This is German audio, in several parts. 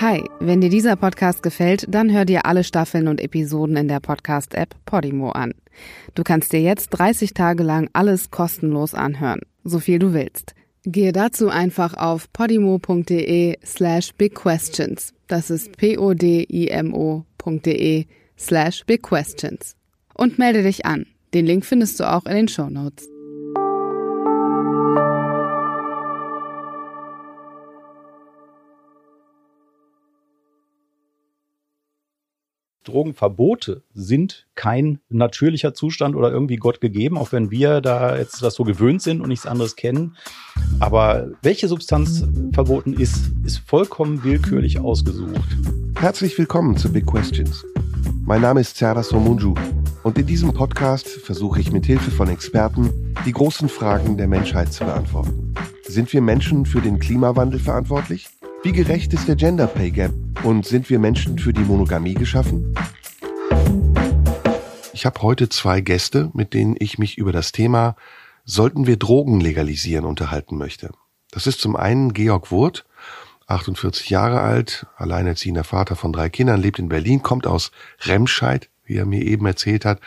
Hi, wenn dir dieser Podcast gefällt, dann hör dir alle Staffeln und Episoden in der Podcast-App Podimo an. Du kannst dir jetzt 30 Tage lang alles kostenlos anhören, so viel du willst. Gehe dazu einfach auf podimo.de slash bigquestions. Das ist p-o-d-i-m-o.de slash bigquestions. Und melde dich an. Den Link findest du auch in den Show Notes. Drogenverbote sind kein natürlicher Zustand oder irgendwie Gott gegeben, auch wenn wir da jetzt das so gewöhnt sind und nichts anderes kennen. Aber welche Substanz verboten ist, ist vollkommen willkürlich ausgesucht. Herzlich willkommen zu Big Questions. Mein Name ist Serdar Somunju und in diesem Podcast versuche ich mit Hilfe von Experten die großen Fragen der Menschheit zu beantworten. Sind wir Menschen für den Klimawandel verantwortlich? Wie gerecht ist der Gender Pay Gap? Und sind wir Menschen für die Monogamie geschaffen? Ich habe heute zwei Gäste, mit denen ich mich über das Thema Sollten wir Drogen legalisieren unterhalten möchte. Das ist zum einen Georg Wurth, 48 Jahre alt, alleinerziehender Vater von drei Kindern, lebt in Berlin, kommt aus Remscheid, wie er mir eben erzählt hat,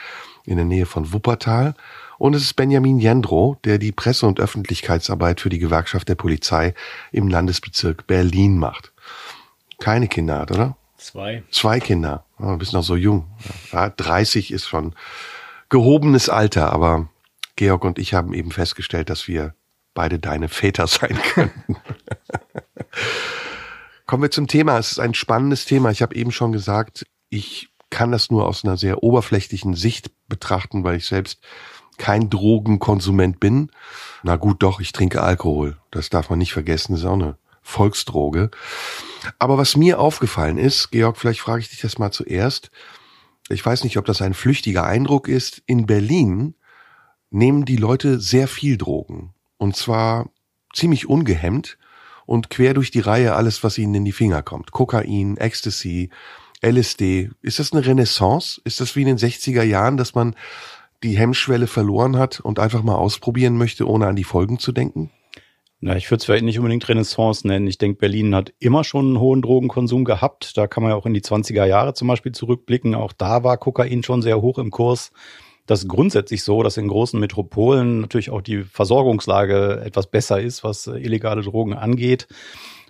in der Nähe von Wuppertal. Und es ist Benjamin Jendro, der die Presse- und Öffentlichkeitsarbeit für die Gewerkschaft der Polizei im Landesbezirk Berlin macht. Keine Kinder hat, oder? Zwei. Zwei Kinder. Oh, du bist noch so jung. Ja, 30 ist schon gehobenes Alter, aber Georg und ich haben eben festgestellt, dass wir beide deine Väter sein könnten. Kommen wir zum Thema. Es ist ein spannendes Thema. Ich habe eben schon gesagt, ich kann das nur aus einer sehr oberflächlichen Sicht betrachten, weil ich selbst kein Drogenkonsument bin. Na gut, doch, ich trinke Alkohol. Das darf man nicht vergessen, das ist auch eine Volksdroge. Aber was mir aufgefallen ist, Georg, vielleicht frage ich dich das mal zuerst. Ich weiß nicht, ob das ein flüchtiger Eindruck ist. In Berlin nehmen die Leute sehr viel Drogen. Und zwar ziemlich ungehemmt und quer durch die Reihe alles, was ihnen in die Finger kommt. Kokain, Ecstasy, LSD. Ist das eine Renaissance? Ist das wie in den 60er Jahren, dass man die Hemmschwelle verloren hat und einfach mal ausprobieren möchte, ohne an die Folgen zu denken? Na, ich würde es vielleicht nicht unbedingt Renaissance nennen. Ich denke, Berlin hat immer schon einen hohen Drogenkonsum gehabt. Da kann man ja auch in die 20er Jahre zum Beispiel zurückblicken. Auch da war Kokain schon sehr hoch im Kurs. Das ist grundsätzlich so, dass in großen Metropolen natürlich auch die Versorgungslage etwas besser ist, was illegale Drogen angeht.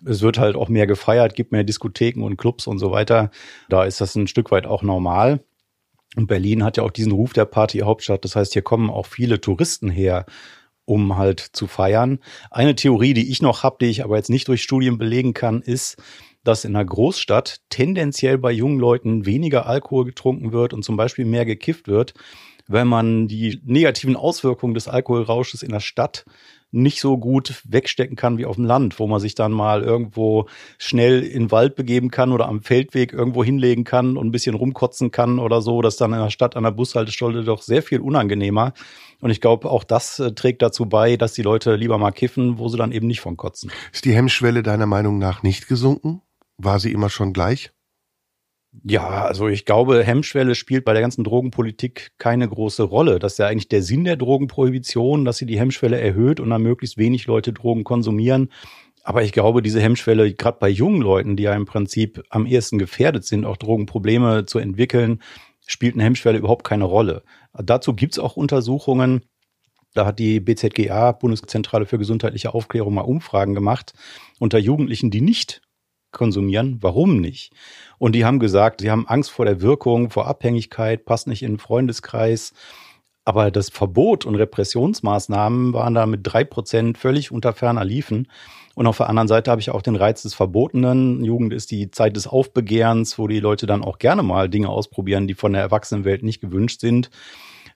Es wird halt auch mehr gefeiert, gibt mehr Diskotheken und Clubs und so weiter. Da ist das ein Stück weit auch normal. Und Berlin hat ja auch diesen Ruf der Partyhauptstadt. Das heißt, hier kommen auch viele Touristen her, um halt zu feiern. Eine Theorie, die ich noch habe, die ich aber jetzt nicht durch Studien belegen kann, ist, dass in einer Großstadt tendenziell bei jungen Leuten weniger Alkohol getrunken wird und zum Beispiel mehr gekifft wird, wenn man die negativen Auswirkungen des Alkoholrausches in der Stadt nicht so gut wegstecken kann wie auf dem Land, wo man sich dann mal irgendwo schnell in den Wald begeben kann oder am Feldweg irgendwo hinlegen kann und ein bisschen rumkotzen kann oder so. Das ist dann in der Stadt an der Bushaltestelle doch sehr viel unangenehmer. Und ich glaube, auch das äh, trägt dazu bei, dass die Leute lieber mal kiffen, wo sie dann eben nicht von kotzen. Ist die Hemmschwelle deiner Meinung nach nicht gesunken? War sie immer schon gleich? Ja, also ich glaube, Hemmschwelle spielt bei der ganzen Drogenpolitik keine große Rolle. Das ist ja eigentlich der Sinn der Drogenprohibition, dass sie die Hemmschwelle erhöht und dann möglichst wenig Leute Drogen konsumieren. Aber ich glaube, diese Hemmschwelle, gerade bei jungen Leuten, die ja im Prinzip am ehesten gefährdet sind, auch Drogenprobleme zu entwickeln, spielt eine Hemmschwelle überhaupt keine Rolle. Dazu gibt's auch Untersuchungen. Da hat die BZGA, Bundeszentrale für gesundheitliche Aufklärung, mal Umfragen gemacht unter Jugendlichen, die nicht konsumieren. Warum nicht? Und die haben gesagt, sie haben Angst vor der Wirkung, vor Abhängigkeit, passt nicht in den Freundeskreis. Aber das Verbot und Repressionsmaßnahmen waren da mit drei Prozent völlig unter ferner Liefen. Und auf der anderen Seite habe ich auch den Reiz des Verbotenen. Jugend ist die Zeit des Aufbegehrens, wo die Leute dann auch gerne mal Dinge ausprobieren, die von der Erwachsenenwelt nicht gewünscht sind.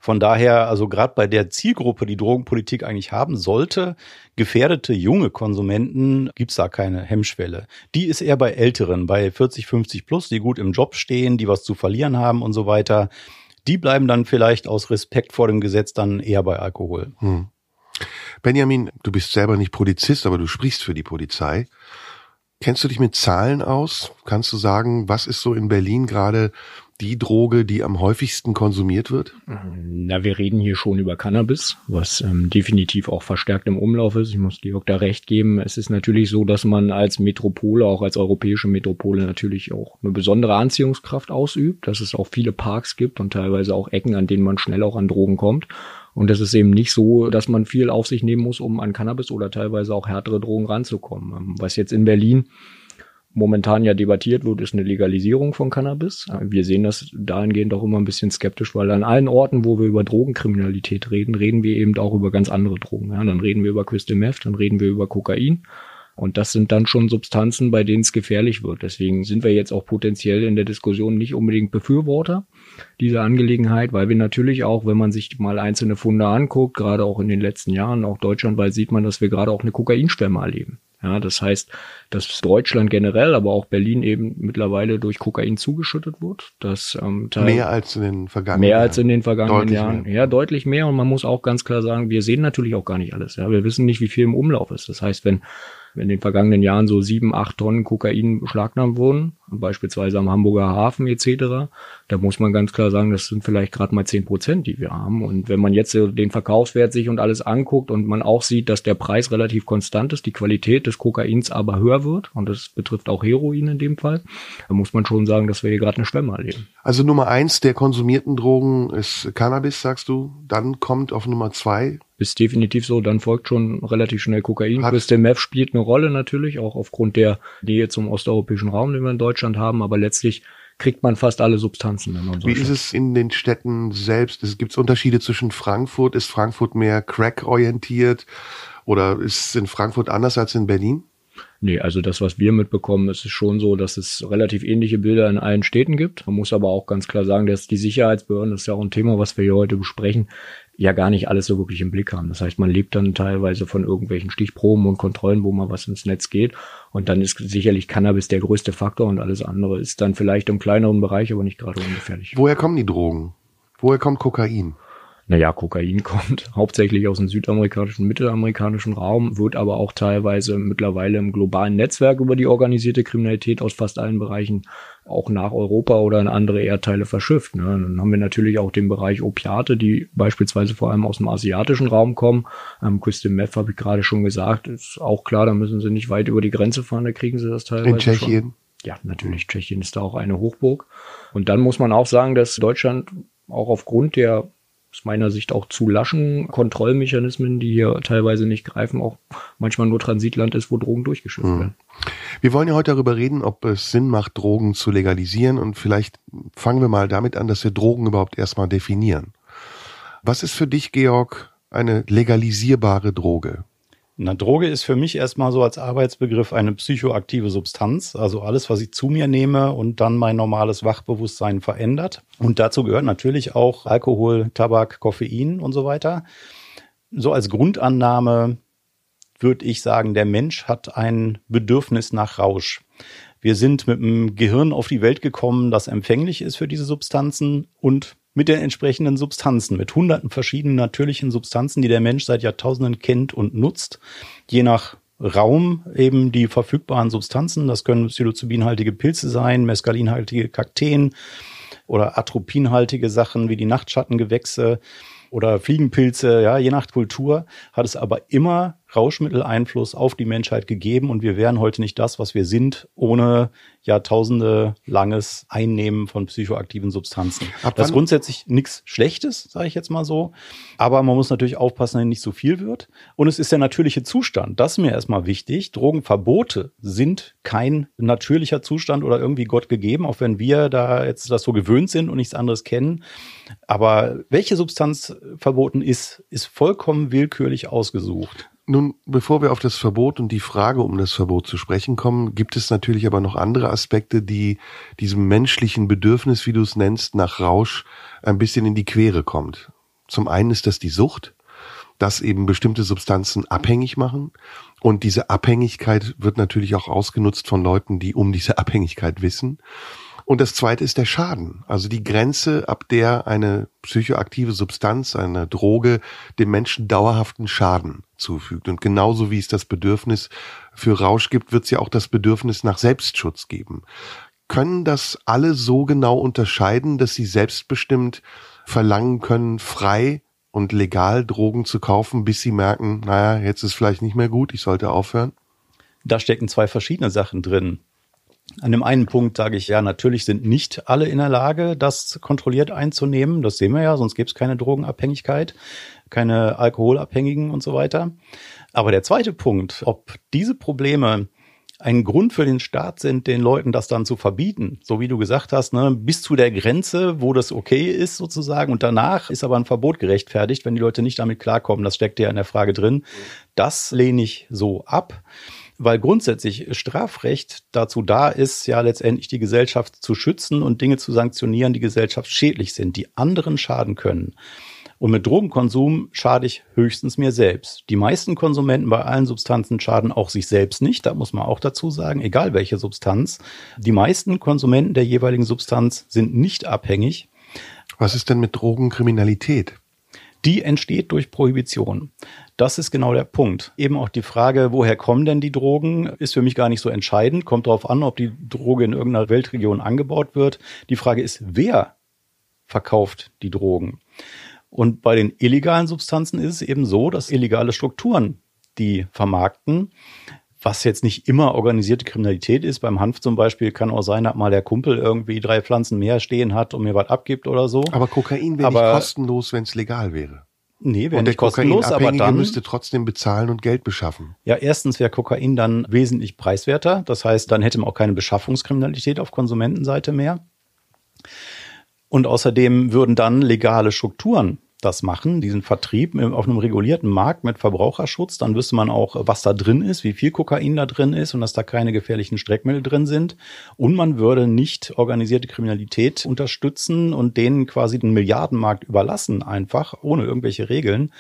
Von daher, also gerade bei der Zielgruppe, die Drogenpolitik eigentlich haben sollte, gefährdete junge Konsumenten, gibt's da keine Hemmschwelle. Die ist eher bei Älteren, bei 40, 50 plus, die gut im Job stehen, die was zu verlieren haben und so weiter. Die bleiben dann vielleicht aus Respekt vor dem Gesetz dann eher bei Alkohol. Hm. Benjamin, du bist selber nicht Polizist, aber du sprichst für die Polizei. Kennst du dich mit Zahlen aus? Kannst du sagen, was ist so in Berlin gerade die Droge, die am häufigsten konsumiert wird? Na, wir reden hier schon über Cannabis, was ähm, definitiv auch verstärkt im Umlauf ist. Ich muss Georg da recht geben. Es ist natürlich so, dass man als Metropole, auch als europäische Metropole natürlich auch eine besondere Anziehungskraft ausübt, dass es auch viele Parks gibt und teilweise auch Ecken, an denen man schnell auch an Drogen kommt. Und es ist eben nicht so, dass man viel auf sich nehmen muss, um an Cannabis oder teilweise auch härtere Drogen ranzukommen. Ähm, was jetzt in Berlin momentan ja debattiert wird, ist eine Legalisierung von Cannabis. Wir sehen das dahingehend auch immer ein bisschen skeptisch, weil an allen Orten, wo wir über Drogenkriminalität reden, reden wir eben auch über ganz andere Drogen. Ja, dann reden wir über Crystal Meth, dann reden wir über Kokain. Und das sind dann schon Substanzen, bei denen es gefährlich wird. Deswegen sind wir jetzt auch potenziell in der Diskussion nicht unbedingt Befürworter dieser Angelegenheit, weil wir natürlich auch, wenn man sich mal einzelne Funde anguckt, gerade auch in den letzten Jahren, auch deutschlandweit sieht man, dass wir gerade auch eine Kokainschwemme erleben. Ja, das heißt, dass Deutschland generell, aber auch Berlin eben mittlerweile durch Kokain zugeschüttet wird. Das, ähm, mehr als in den vergangenen Mehr Jahren. als in den vergangenen deutlich Jahren. Mehr. Ja, deutlich mehr. Und man muss auch ganz klar sagen, wir sehen natürlich auch gar nicht alles. Ja, wir wissen nicht, wie viel im Umlauf ist. Das heißt, wenn in den vergangenen Jahren so sieben, acht Tonnen Kokain beschlagnahmt wurden, beispielsweise am Hamburger Hafen etc., da muss man ganz klar sagen, das sind vielleicht gerade mal zehn Prozent, die wir haben. Und wenn man jetzt den Verkaufswert sich und alles anguckt und man auch sieht, dass der Preis relativ konstant ist, die Qualität des Kokains aber höher wird, und das betrifft auch Heroin in dem Fall, dann muss man schon sagen, dass wir hier gerade eine Schwemme erleben. Also Nummer eins der konsumierten Drogen ist Cannabis, sagst du. Dann kommt auf Nummer zwei ist definitiv so. Dann folgt schon relativ schnell Kokain. Hat Crystal Meth spielt eine Rolle natürlich, auch aufgrund der Nähe zum osteuropäischen Raum, den wir in Deutschland haben. Aber letztlich kriegt man fast alle Substanzen Wie ist es in den Städten selbst? Es gibt Unterschiede zwischen Frankfurt. Ist Frankfurt mehr Crack-orientiert oder ist es in Frankfurt anders als in Berlin? Nee, also das, was wir mitbekommen, ist es schon so, dass es relativ ähnliche Bilder in allen Städten gibt. Man muss aber auch ganz klar sagen, dass die Sicherheitsbehörden, das ist ja auch ein Thema, was wir hier heute besprechen, ja gar nicht alles so wirklich im Blick haben. Das heißt, man lebt dann teilweise von irgendwelchen Stichproben und Kontrollen, wo mal was ins Netz geht. Und dann ist sicherlich Cannabis der größte Faktor und alles andere ist dann vielleicht im kleineren Bereich, aber nicht gerade ungefährlich. Woher kommen die Drogen? Woher kommt Kokain? Naja, Kokain kommt hauptsächlich aus dem südamerikanischen, mittelamerikanischen Raum, wird aber auch teilweise mittlerweile im globalen Netzwerk über die organisierte Kriminalität aus fast allen Bereichen auch nach Europa oder in andere Erdteile verschifft. Ne? Dann haben wir natürlich auch den Bereich Opiate, die beispielsweise vor allem aus dem asiatischen Raum kommen. Ähm, Crystal Meth habe ich gerade schon gesagt, ist auch klar, da müssen sie nicht weit über die Grenze fahren, da kriegen sie das teilweise In Tschechien? Schon. Ja, natürlich, Tschechien ist da auch eine Hochburg. Und dann muss man auch sagen, dass Deutschland auch aufgrund der aus meiner Sicht auch zu laschen Kontrollmechanismen, die hier teilweise nicht greifen, auch manchmal nur Transitland ist, wo Drogen durchgeschifft hm. werden. Wir wollen ja heute darüber reden, ob es Sinn macht, Drogen zu legalisieren und vielleicht fangen wir mal damit an, dass wir Drogen überhaupt erstmal definieren. Was ist für dich, Georg, eine legalisierbare Droge? Eine Droge ist für mich erstmal so als Arbeitsbegriff eine psychoaktive Substanz, also alles, was ich zu mir nehme und dann mein normales Wachbewusstsein verändert. Und dazu gehört natürlich auch Alkohol, Tabak, Koffein und so weiter. So als Grundannahme würde ich sagen, der Mensch hat ein Bedürfnis nach Rausch. Wir sind mit dem Gehirn auf die Welt gekommen, das empfänglich ist für diese Substanzen und mit den entsprechenden Substanzen, mit hunderten verschiedenen natürlichen Substanzen, die der Mensch seit Jahrtausenden kennt und nutzt, je nach Raum eben die verfügbaren Substanzen. Das können psilocybinhaltige Pilze sein, mescalinhaltige Kakteen oder atropinhaltige Sachen wie die Nachtschattengewächse oder Fliegenpilze, ja, je nach Kultur hat es aber immer Rauschmitteleinfluss auf die Menschheit gegeben und wir wären heute nicht das, was wir sind, ohne Jahrtausende langes Einnehmen von psychoaktiven Substanzen. Ab das ist grundsätzlich nichts Schlechtes, sage ich jetzt mal so. Aber man muss natürlich aufpassen, dass nicht so viel wird. Und es ist der natürliche Zustand. Das ist mir erstmal wichtig. Drogenverbote sind kein natürlicher Zustand oder irgendwie Gott gegeben, auch wenn wir da jetzt das so gewöhnt sind und nichts anderes kennen. Aber welche Substanz verboten ist, ist vollkommen willkürlich ausgesucht. Nun, bevor wir auf das Verbot und die Frage um das Verbot zu sprechen kommen, gibt es natürlich aber noch andere Aspekte, die diesem menschlichen Bedürfnis, wie du es nennst, nach Rausch ein bisschen in die Quere kommt. Zum einen ist das die Sucht, dass eben bestimmte Substanzen abhängig machen. Und diese Abhängigkeit wird natürlich auch ausgenutzt von Leuten, die um diese Abhängigkeit wissen. Und das zweite ist der Schaden. Also die Grenze, ab der eine psychoaktive Substanz, eine Droge dem Menschen dauerhaften Schaden zufügt. Und genauso wie es das Bedürfnis für Rausch gibt, wird es ja auch das Bedürfnis nach Selbstschutz geben. können das alle so genau unterscheiden, dass sie selbstbestimmt verlangen können, frei und legal Drogen zu kaufen, bis sie merken, naja, jetzt ist vielleicht nicht mehr gut, ich sollte aufhören? Da stecken zwei verschiedene Sachen drin. An dem einen Punkt sage ich ja, natürlich sind nicht alle in der Lage, das kontrolliert einzunehmen. Das sehen wir ja, sonst gäbe es keine Drogenabhängigkeit, keine Alkoholabhängigen und so weiter. Aber der zweite Punkt, ob diese Probleme ein Grund für den Staat sind, den Leuten das dann zu verbieten. So wie du gesagt hast, ne, bis zu der Grenze, wo das okay ist sozusagen. Und danach ist aber ein Verbot gerechtfertigt, wenn die Leute nicht damit klarkommen. Das steckt ja in der Frage drin. Das lehne ich so ab weil grundsätzlich Strafrecht dazu da ist, ja letztendlich die Gesellschaft zu schützen und Dinge zu sanktionieren, die gesellschaftsschädlich sind, die anderen schaden können. Und mit Drogenkonsum schade ich höchstens mir selbst. Die meisten Konsumenten bei allen Substanzen schaden auch sich selbst nicht, da muss man auch dazu sagen, egal welche Substanz. Die meisten Konsumenten der jeweiligen Substanz sind nicht abhängig. Was ist denn mit Drogenkriminalität? Die entsteht durch Prohibition. Das ist genau der Punkt. Eben auch die Frage, woher kommen denn die Drogen, ist für mich gar nicht so entscheidend. Kommt darauf an, ob die Droge in irgendeiner Weltregion angebaut wird. Die Frage ist, wer verkauft die Drogen? Und bei den illegalen Substanzen ist es eben so, dass illegale Strukturen die vermarkten, was jetzt nicht immer organisierte Kriminalität ist. Beim Hanf zum Beispiel kann auch sein, dass mal der Kumpel irgendwie drei Pflanzen mehr stehen hat und mir was abgibt oder so. Aber Kokain wäre nicht kostenlos, wenn es legal wäre. Nee, wäre nicht kostenlos, aber dann müsste trotzdem bezahlen und Geld beschaffen. Ja, erstens wäre Kokain dann wesentlich preiswerter. Das heißt, dann hätte man auch keine Beschaffungskriminalität auf Konsumentenseite mehr. Und außerdem würden dann legale Strukturen das machen, diesen Vertrieb auf einem regulierten Markt mit Verbraucherschutz, dann wüsste man auch, was da drin ist, wie viel Kokain da drin ist und dass da keine gefährlichen Streckmittel drin sind. Und man würde nicht organisierte Kriminalität unterstützen und denen quasi den Milliardenmarkt überlassen, einfach ohne irgendwelche Regeln.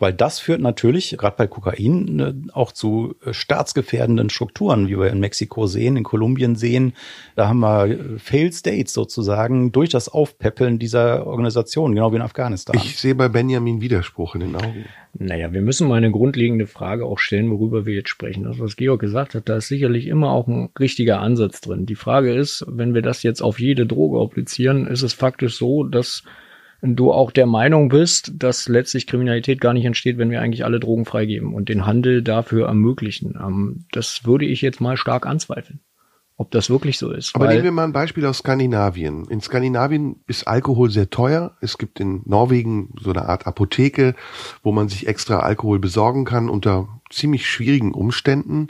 Weil das führt natürlich, gerade bei Kokain, ne, auch zu äh, staatsgefährdenden Strukturen, wie wir in Mexiko sehen, in Kolumbien sehen. Da haben wir äh, Failed States sozusagen durch das Aufpäppeln dieser Organisation, genau wie in Afghanistan. Ich sehe bei Benjamin Widerspruch in den Augen. Naja, wir müssen mal eine grundlegende Frage auch stellen, worüber wir jetzt sprechen. Das, was Georg gesagt hat, da ist sicherlich immer auch ein richtiger Ansatz drin. Die Frage ist, wenn wir das jetzt auf jede Droge applizieren, ist es faktisch so, dass du auch der Meinung bist, dass letztlich Kriminalität gar nicht entsteht, wenn wir eigentlich alle Drogen freigeben und den Handel dafür ermöglichen. Ähm, das würde ich jetzt mal stark anzweifeln ob das wirklich so ist. Aber nehmen wir mal ein Beispiel aus Skandinavien. In Skandinavien ist Alkohol sehr teuer. Es gibt in Norwegen so eine Art Apotheke, wo man sich extra Alkohol besorgen kann unter ziemlich schwierigen Umständen.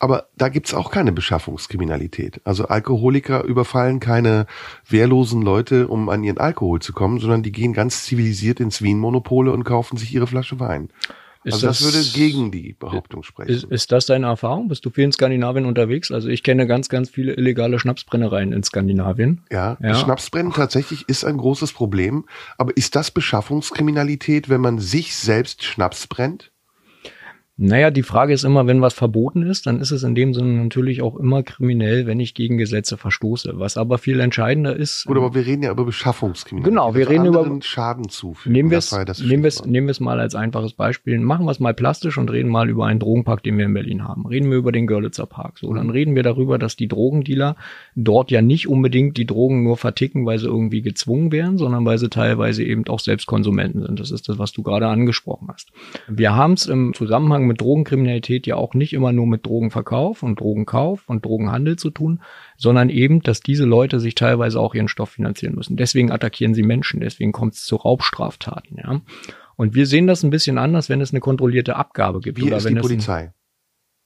Aber da gibt's auch keine Beschaffungskriminalität. Also Alkoholiker überfallen keine wehrlosen Leute, um an ihren Alkohol zu kommen, sondern die gehen ganz zivilisiert ins Wienmonopole und kaufen sich ihre Flasche Wein. Ist also das, das, würde gegen die Behauptung sprechen. Ist, ist das deine Erfahrung? Bist du viel in Skandinavien unterwegs? Also ich kenne ganz, ganz viele illegale Schnapsbrennereien in Skandinavien. Ja, ja. Schnapsbrennen tatsächlich ist ein großes Problem. Aber ist das Beschaffungskriminalität, wenn man sich selbst Schnaps brennt? Naja, die Frage ist immer, wenn was verboten ist, dann ist es in dem Sinne natürlich auch immer kriminell, wenn ich gegen Gesetze verstoße. Was aber viel entscheidender ist. Gut, aber wir reden ja über Beschaffungskriminalität. Genau, wir reden über Schaden zufügen. Nehmen wir es, nehmen wir es, nehmen wir es mal als einfaches Beispiel. Machen wir es mal plastisch und reden mal über einen Drogenpark, den wir in Berlin haben. Reden wir über den Görlitzer Park. So, dann reden wir darüber, dass die Drogendealer dort ja nicht unbedingt die Drogen nur verticken, weil sie irgendwie gezwungen wären, sondern weil sie teilweise eben auch selbst Konsumenten sind. Das ist das, was du gerade angesprochen hast. Wir haben es im Zusammenhang Zusammenhang mit Drogenkriminalität ja auch nicht immer nur mit Drogenverkauf und Drogenkauf und Drogenhandel zu tun, sondern eben, dass diese Leute sich teilweise auch ihren Stoff finanzieren müssen. Deswegen attackieren sie Menschen, deswegen kommt es zu Raubstraftaten. Ja. Und wir sehen das ein bisschen anders, wenn es eine kontrollierte Abgabe gibt. Wie oder ist wenn die Polizei?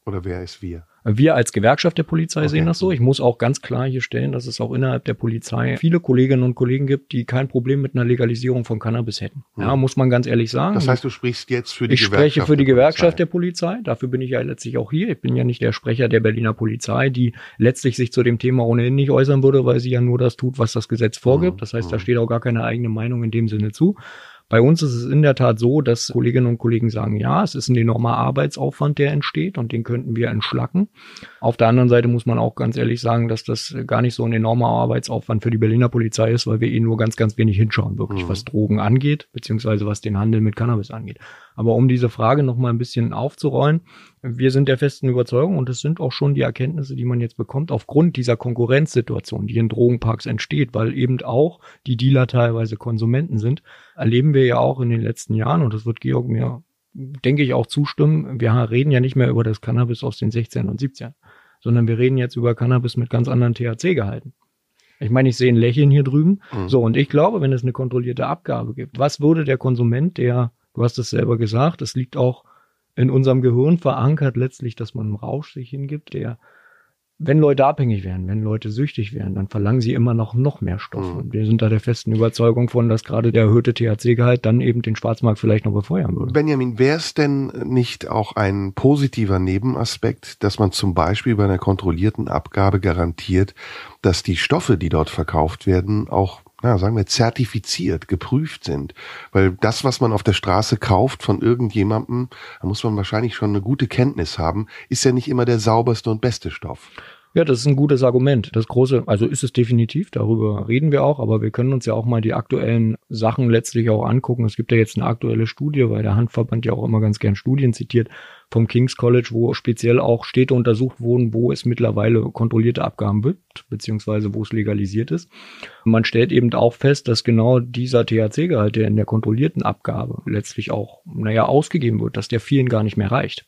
Oder wer ist wir? Wir als Gewerkschaft der Polizei okay. sehen das so. Ich muss auch ganz klar hier stellen, dass es auch innerhalb der Polizei viele Kolleginnen und Kollegen gibt, die kein Problem mit einer Legalisierung von Cannabis hätten. Ja, hm. muss man ganz ehrlich sagen. Das heißt, du sprichst jetzt für die ich Gewerkschaft. Ich spreche für die Gewerkschaft der Polizei. Dafür bin ich ja letztlich auch hier. Ich bin ja nicht der Sprecher der Berliner Polizei, die letztlich sich zu dem Thema ohnehin nicht äußern würde, weil sie ja nur das tut, was das Gesetz vorgibt. Hm. Das heißt, da hm. steht auch gar keine eigene Meinung in dem Sinne zu. Bei uns ist es in der Tat so, dass Kolleginnen und Kollegen sagen, ja, es ist ein enormer Arbeitsaufwand, der entsteht und den könnten wir entschlacken. Auf der anderen Seite muss man auch ganz ehrlich sagen, dass das gar nicht so ein enormer Arbeitsaufwand für die Berliner Polizei ist, weil wir eh nur ganz, ganz wenig hinschauen, wirklich, mhm. was Drogen angeht, beziehungsweise was den Handel mit Cannabis angeht. Aber um diese Frage noch mal ein bisschen aufzurollen, wir sind der festen Überzeugung und es sind auch schon die Erkenntnisse, die man jetzt bekommt, aufgrund dieser Konkurrenzsituation, die in Drogenparks entsteht, weil eben auch die Dealer teilweise Konsumenten sind, erleben wir ja auch in den letzten Jahren, und das wird Georg mir, denke ich, auch zustimmen, wir reden ja nicht mehr über das Cannabis aus den 16 und 17, sondern wir reden jetzt über Cannabis mit ganz anderen THC-Gehalten. Ich meine, ich sehe ein Lächeln hier drüben. Mhm. So, und ich glaube, wenn es eine kontrollierte Abgabe gibt, was würde der Konsument, der, du hast es selber gesagt, es liegt auch in unserem Gehirn verankert letztlich, dass man einen Rausch sich hingibt, der wenn Leute abhängig werden, wenn Leute süchtig werden, dann verlangen sie immer noch, noch mehr Stoffe. Mhm. Und wir sind da der festen Überzeugung von, dass gerade der erhöhte THC-Gehalt dann eben den Schwarzmarkt vielleicht noch befeuern würde. Benjamin, wäre es denn nicht auch ein positiver Nebenaspekt, dass man zum Beispiel bei einer kontrollierten Abgabe garantiert, dass die Stoffe, die dort verkauft werden, auch ja, sagen wir, zertifiziert, geprüft sind. Weil das, was man auf der Straße kauft von irgendjemandem, da muss man wahrscheinlich schon eine gute Kenntnis haben, ist ja nicht immer der sauberste und beste Stoff. Ja, das ist ein gutes Argument. Das große, also ist es definitiv, darüber reden wir auch, aber wir können uns ja auch mal die aktuellen Sachen letztlich auch angucken. Es gibt ja jetzt eine aktuelle Studie, weil der Handverband ja auch immer ganz gern Studien zitiert vom King's College, wo speziell auch Städte untersucht wurden, wo es mittlerweile kontrollierte Abgaben gibt, beziehungsweise wo es legalisiert ist. Man stellt eben auch fest, dass genau dieser THC-Gehalt, der in der kontrollierten Abgabe letztlich auch, naja, ausgegeben wird, dass der vielen gar nicht mehr reicht.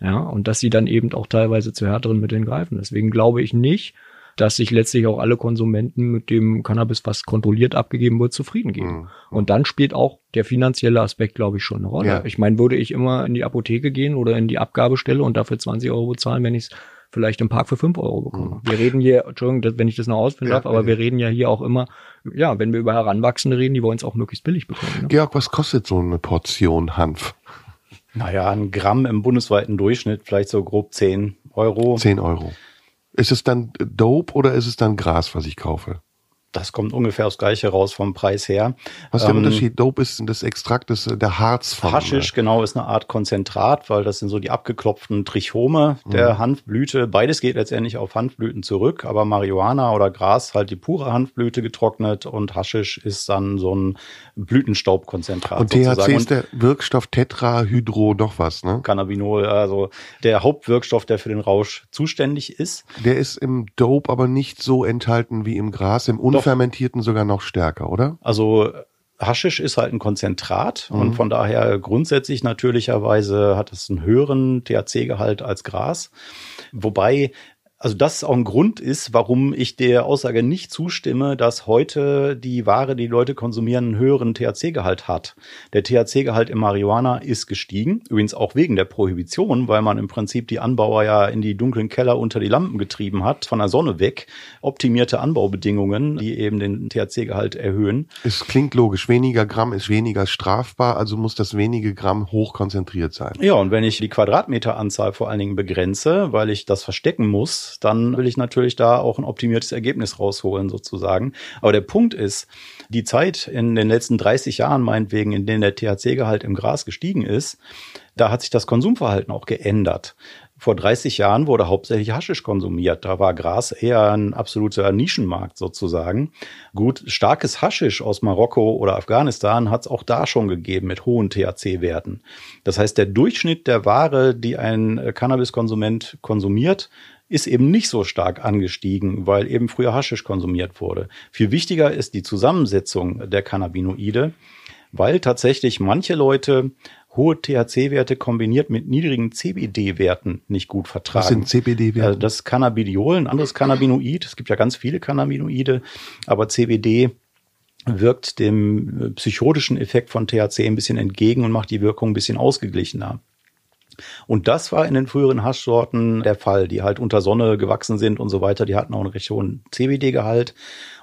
Ja, und dass sie dann eben auch teilweise zu härteren Mitteln greifen. Deswegen glaube ich nicht, dass sich letztlich auch alle Konsumenten mit dem Cannabis, was kontrolliert abgegeben wird, zufrieden geben. Mhm. Und dann spielt auch der finanzielle Aspekt, glaube ich, schon eine Rolle. Ja. Ich meine, würde ich immer in die Apotheke gehen oder in die Abgabestelle und dafür 20 Euro bezahlen, wenn ich es vielleicht im Park für 5 Euro bekomme. Mhm. Wir reden hier, Entschuldigung, wenn ich das noch ausfinden ja, darf, aber ja. wir reden ja hier auch immer, ja, wenn wir über Heranwachsende reden, die wollen es auch möglichst billig bekommen. Ne? Georg, was kostet so eine Portion Hanf? Naja, ein Gramm im bundesweiten Durchschnitt, vielleicht so grob 10 Euro. 10 Euro. Ist es dann Dope oder ist es dann Gras, was ich kaufe? Das kommt ungefähr aufs Gleiche raus vom Preis her. Was ist der ähm, Unterschied? Dope ist das Extrakt, des, der Harz von. Haschisch, genau, ist eine Art Konzentrat, weil das sind so die abgeklopften Trichome der mhm. Hanfblüte. Beides geht letztendlich auf Hanfblüten zurück, aber Marihuana oder Gras halt die pure Hanfblüte getrocknet und Haschisch ist dann so ein Blütenstaubkonzentrat. Und THC sozusagen. ist der Wirkstoff Tetrahydro doch was, ne? Cannabinol, also der Hauptwirkstoff, der für den Rausch zuständig ist. Der ist im Dope aber nicht so enthalten wie im Gras, im Doch unfermentierten sogar noch stärker, oder? Also Haschisch ist halt ein Konzentrat mhm. und von daher grundsätzlich natürlicherweise hat es einen höheren THC-Gehalt als Gras. Wobei also das auch ein Grund ist, warum ich der Aussage nicht zustimme, dass heute die Ware, die Leute konsumieren, einen höheren THC-Gehalt hat. Der THC-Gehalt im Marihuana ist gestiegen, übrigens auch wegen der Prohibition, weil man im Prinzip die Anbauer ja in die dunklen Keller unter die Lampen getrieben hat, von der Sonne weg, optimierte Anbaubedingungen, die eben den THC-Gehalt erhöhen. Es klingt logisch, weniger Gramm ist weniger strafbar, also muss das wenige Gramm hochkonzentriert sein. Ja, und wenn ich die Quadratmeteranzahl vor allen Dingen begrenze, weil ich das verstecken muss, dann will ich natürlich da auch ein optimiertes Ergebnis rausholen sozusagen. Aber der Punkt ist, die Zeit in den letzten 30 Jahren meinetwegen, in denen der THC-Gehalt im Gras gestiegen ist, da hat sich das Konsumverhalten auch geändert. Vor 30 Jahren wurde hauptsächlich Haschisch konsumiert. Da war Gras eher ein absoluter Nischenmarkt sozusagen. Gut, starkes Haschisch aus Marokko oder Afghanistan hat es auch da schon gegeben mit hohen THC-Werten. Das heißt, der Durchschnitt der Ware, die ein Cannabiskonsument konsumiert, ist eben nicht so stark angestiegen, weil eben früher Haschisch konsumiert wurde. Viel wichtiger ist die Zusammensetzung der Cannabinoide, weil tatsächlich manche Leute hohe THC-Werte kombiniert mit niedrigen CBD-Werten nicht gut vertragen. Was sind CBD-Werte? Also das Cannabidiol, ein anderes Cannabinoid. Es gibt ja ganz viele Cannabinoide, aber CBD wirkt dem psychotischen Effekt von THC ein bisschen entgegen und macht die Wirkung ein bisschen ausgeglichener. Und das war in den früheren Haschsorten der Fall, die halt unter Sonne gewachsen sind und so weiter. Die hatten auch einen recht hohen CBD-Gehalt.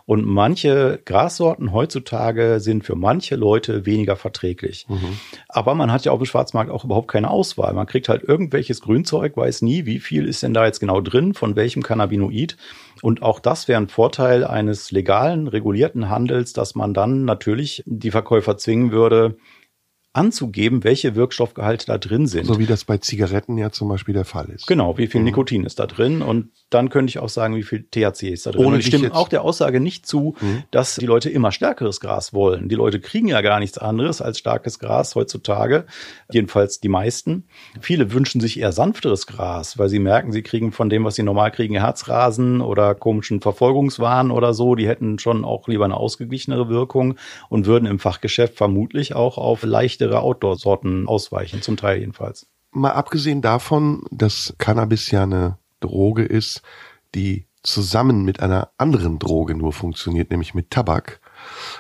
Und manche Grassorten heutzutage sind für manche Leute weniger verträglich. Mhm. Aber man hat ja auf dem Schwarzmarkt auch überhaupt keine Auswahl. Man kriegt halt irgendwelches Grünzeug, weiß nie, wie viel ist denn da jetzt genau drin, von welchem Cannabinoid. Und auch das wäre ein Vorteil eines legalen, regulierten Handels, dass man dann natürlich die Verkäufer zwingen würde, anzugeben, welche Wirkstoffgehalte da drin sind. So wie das bei Zigaretten ja zum Beispiel der Fall ist. Genau, wie viel mhm. Nikotin ist da drin und dann könnte ich auch sagen, wie viel THC ist da drin. Ohne und ich stimme auch der Aussage nicht zu, mhm. dass die Leute immer stärkeres Gras wollen. Die Leute kriegen ja gar nichts anderes als starkes Gras heutzutage, jedenfalls die meisten. Viele wünschen sich eher sanfteres Gras, weil sie merken, sie kriegen von dem, was sie normal kriegen, Herzrasen oder komischen Verfolgungswahn oder so. Die hätten schon auch lieber eine ausgeglichenere Wirkung und würden im Fachgeschäft vermutlich auch auf leichtere Outdoor-Sorten ausweichen, zum Teil jedenfalls. Mal abgesehen davon, dass Cannabis ja eine Droge ist, die zusammen mit einer anderen Droge nur funktioniert, nämlich mit Tabak,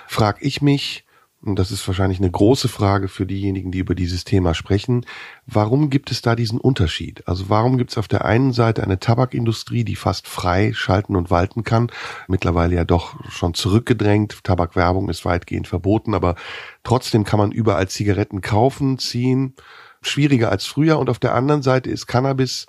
frage ich mich, und das ist wahrscheinlich eine große Frage für diejenigen, die über dieses Thema sprechen, warum gibt es da diesen Unterschied? Also warum gibt es auf der einen Seite eine Tabakindustrie, die fast frei schalten und walten kann, mittlerweile ja doch schon zurückgedrängt, Tabakwerbung ist weitgehend verboten, aber trotzdem kann man überall Zigaretten kaufen, ziehen, schwieriger als früher und auf der anderen Seite ist Cannabis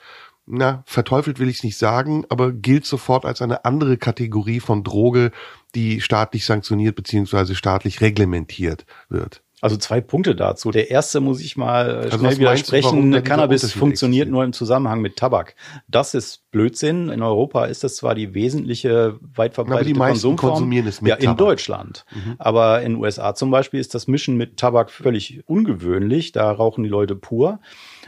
na, verteufelt will ich es nicht sagen, aber gilt sofort als eine andere Kategorie von Droge, die staatlich sanktioniert beziehungsweise staatlich reglementiert wird. Also zwei Punkte dazu. Der erste muss ich mal äh, also schnell widersprechen. Cannabis funktioniert existiert? nur im Zusammenhang mit Tabak. Das ist Blödsinn. In Europa ist das zwar die wesentliche weit verbreitete Aber die Konsumform. Konsumieren es mit ja, in Tabak. Deutschland. Mhm. Aber in den USA zum Beispiel ist das Mischen mit Tabak völlig ungewöhnlich. Da rauchen die Leute pur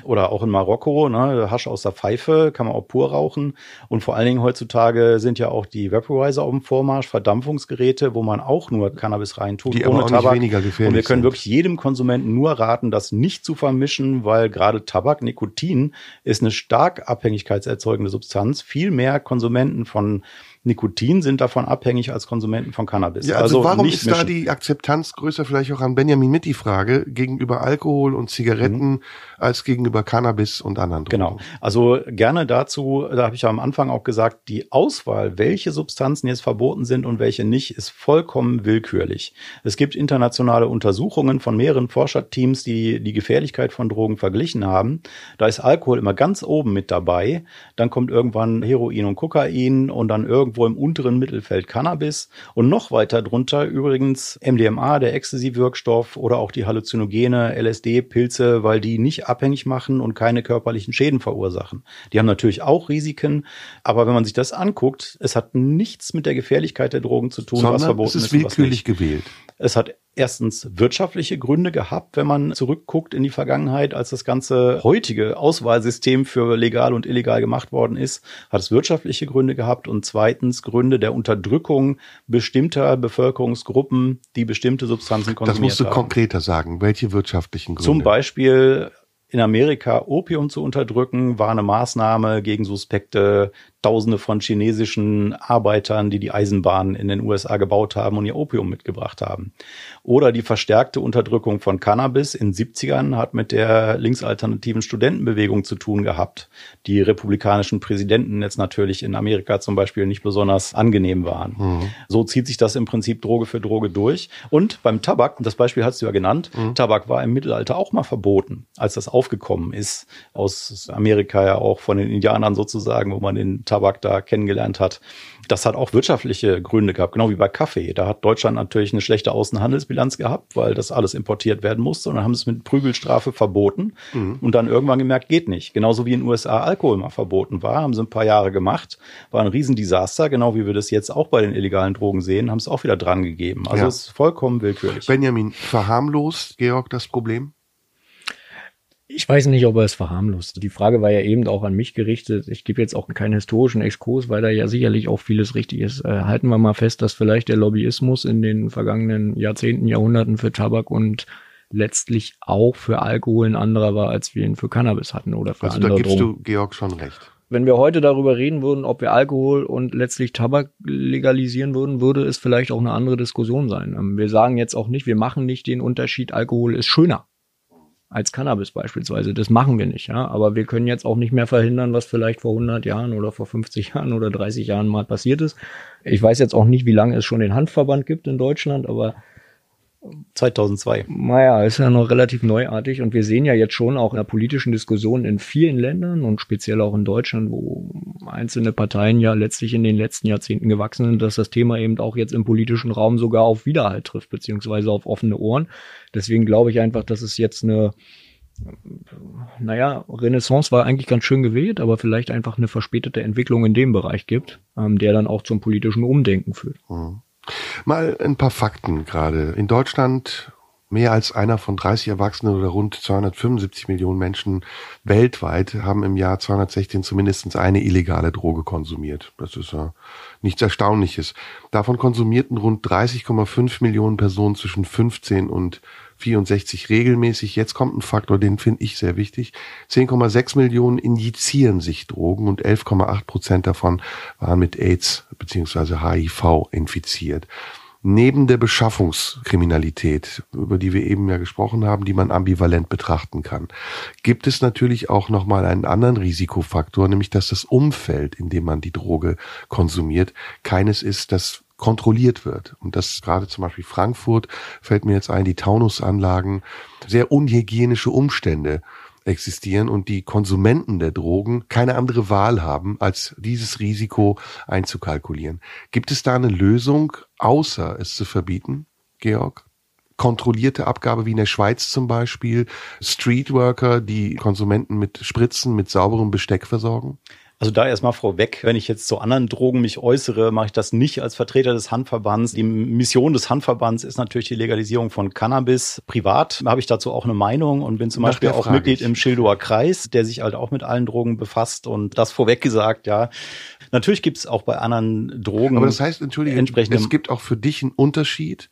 oder auch in Marokko, ne, Hasch aus der Pfeife, kann man auch pur rauchen. Und vor allen Dingen heutzutage sind ja auch die Vaporizer auf dem Vormarsch, Verdampfungsgeräte, wo man auch nur Cannabis reintut, die ohne Tabak. weniger gefährlich Und wir können sind. wirklich jedem Konsumenten nur raten, das nicht zu vermischen, weil gerade Tabak, Nikotin ist eine stark abhängigkeitserzeugende Substanz. Viel mehr Konsumenten von Nikotin sind davon abhängig als Konsumenten von Cannabis. Ja, also, also warum ist mischen. da die Akzeptanz größer, vielleicht auch an Benjamin mit die Frage, gegenüber Alkohol und Zigaretten mhm. als gegenüber Cannabis und anderen Drogen? Genau. Also gerne dazu, da habe ich ja am Anfang auch gesagt, die Auswahl, welche Substanzen jetzt verboten sind und welche nicht, ist vollkommen willkürlich. Es gibt internationale Untersuchungen von mehreren Forscherteams, die die Gefährlichkeit von Drogen verglichen haben. Da ist Alkohol immer ganz oben mit dabei. Dann kommt irgendwann Heroin und Kokain und dann irgendwann irgendwo im unteren Mittelfeld Cannabis und noch weiter drunter übrigens MDMA, der Ecstasy-Wirkstoff oder auch die Halluzinogene, LSD, Pilze, weil die nicht abhängig machen und keine körperlichen Schäden verursachen. Die haben natürlich auch Risiken, aber wenn man sich das anguckt, es hat nichts mit der Gefährlichkeit der Drogen zu tun, Sondern was verboten ist. Es ist willkürlich gewählt. Es hat erstens wirtschaftliche Gründe gehabt, wenn man zurückguckt in die Vergangenheit, als das ganze heutige Auswahlsystem für legal und illegal gemacht worden ist, hat es wirtschaftliche Gründe gehabt und zweitens Gründe der Unterdrückung bestimmter Bevölkerungsgruppen, die bestimmte Substanzen konsumiert haben. Das musst du haben. konkreter sagen. Welche wirtschaftlichen Gründe? Zum Beispiel in Amerika Opium zu unterdrücken, war eine Maßnahme gegen suspekte Tausende von chinesischen Arbeitern, die die Eisenbahnen in den USA gebaut haben und ihr Opium mitgebracht haben. Oder die verstärkte Unterdrückung von Cannabis in 70ern hat mit der linksalternativen Studentenbewegung zu tun gehabt, die republikanischen Präsidenten jetzt natürlich in Amerika zum Beispiel nicht besonders angenehm waren. Mhm. So zieht sich das im Prinzip Droge für Droge durch. Und beim Tabak, das Beispiel hast du ja genannt, mhm. Tabak war im Mittelalter auch mal verboten, als das aufgekommen ist, aus Amerika ja auch von den Indianern sozusagen, wo man den Tabak da kennengelernt hat. Das hat auch wirtschaftliche Gründe gehabt, genau wie bei Kaffee. Da hat Deutschland natürlich eine schlechte Außenhandelsbilanz gehabt, weil das alles importiert werden musste und dann haben sie es mit Prügelstrafe verboten mhm. und dann irgendwann gemerkt, geht nicht. Genauso wie in den USA Alkohol mal verboten war, haben sie ein paar Jahre gemacht, war ein Riesendesaster, genau wie wir das jetzt auch bei den illegalen Drogen sehen, haben es auch wieder dran gegeben. Also ja. es ist vollkommen willkürlich. Benjamin, verharmlost Georg das Problem? Ich weiß nicht, ob er es verharmlost. Die Frage war ja eben auch an mich gerichtet. Ich gebe jetzt auch keinen historischen Exkurs, weil da ja sicherlich auch vieles richtig ist. Äh, halten wir mal fest, dass vielleicht der Lobbyismus in den vergangenen Jahrzehnten, Jahrhunderten für Tabak und letztlich auch für Alkohol ein anderer war, als wir ihn für Cannabis hatten oder für also andere da gibst Drogen. du Georg schon recht. Wenn wir heute darüber reden würden, ob wir Alkohol und letztlich Tabak legalisieren würden, würde es vielleicht auch eine andere Diskussion sein. Ähm, wir sagen jetzt auch nicht, wir machen nicht den Unterschied, Alkohol ist schöner als Cannabis beispielsweise. Das machen wir nicht, ja. Aber wir können jetzt auch nicht mehr verhindern, was vielleicht vor 100 Jahren oder vor 50 Jahren oder 30 Jahren mal passiert ist. Ich weiß jetzt auch nicht, wie lange es schon den Handverband gibt in Deutschland, aber 2002. Naja, ist ja noch relativ neuartig und wir sehen ja jetzt schon auch in der politischen Diskussion in vielen Ländern und speziell auch in Deutschland, wo einzelne Parteien ja letztlich in den letzten Jahrzehnten gewachsen sind, dass das Thema eben auch jetzt im politischen Raum sogar auf Widerhalt trifft, beziehungsweise auf offene Ohren. Deswegen glaube ich einfach, dass es jetzt eine naja, Renaissance war eigentlich ganz schön gewählt, aber vielleicht einfach eine verspätete Entwicklung in dem Bereich gibt, ähm, der dann auch zum politischen Umdenken führt. Mhm. Mal ein paar Fakten gerade. In Deutschland mehr als einer von 30 Erwachsenen oder rund 275 Millionen Menschen weltweit haben im Jahr 216 zumindest eine illegale Droge konsumiert. Das ist ja nichts Erstaunliches. Davon konsumierten rund 30,5 Millionen Personen zwischen 15 und 64 regelmäßig. Jetzt kommt ein Faktor, den finde ich sehr wichtig. 10,6 Millionen injizieren sich Drogen und 11,8 Prozent davon waren mit AIDS bzw. HIV infiziert. Neben der Beschaffungskriminalität, über die wir eben ja gesprochen haben, die man ambivalent betrachten kann, gibt es natürlich auch nochmal einen anderen Risikofaktor, nämlich dass das Umfeld, in dem man die Droge konsumiert, keines ist, das kontrolliert wird. Und das gerade zum Beispiel Frankfurt fällt mir jetzt ein, die Taunusanlagen, sehr unhygienische Umstände existieren und die Konsumenten der Drogen keine andere Wahl haben, als dieses Risiko einzukalkulieren. Gibt es da eine Lösung, außer es zu verbieten, Georg? kontrollierte Abgabe wie in der Schweiz zum Beispiel, Streetworker, die Konsumenten mit Spritzen, mit sauberem Besteck versorgen? Also da erstmal vorweg, wenn ich jetzt zu anderen Drogen mich äußere, mache ich das nicht als Vertreter des Handverbands. Die Mission des Handverbands ist natürlich die Legalisierung von Cannabis. Privat habe ich dazu auch eine Meinung und bin zum Nach Beispiel auch Mitglied ich. im Schildoer Kreis, der sich halt auch mit allen Drogen befasst. Und das vorweg gesagt, ja. Natürlich gibt es auch bei anderen Drogen. Aber das heißt, entschuldige, es gibt auch für dich einen Unterschied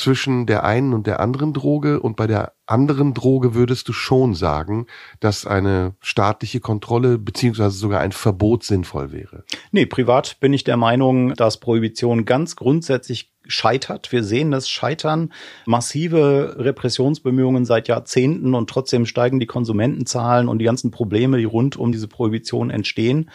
zwischen der einen und der anderen Droge und bei der anderen Droge würdest du schon sagen, dass eine staatliche Kontrolle beziehungsweise sogar ein Verbot sinnvoll wäre? Nee, privat bin ich der Meinung, dass Prohibition ganz grundsätzlich scheitert. Wir sehen das Scheitern, massive Repressionsbemühungen seit Jahrzehnten und trotzdem steigen die Konsumentenzahlen und die ganzen Probleme, die rund um diese Prohibition entstehen.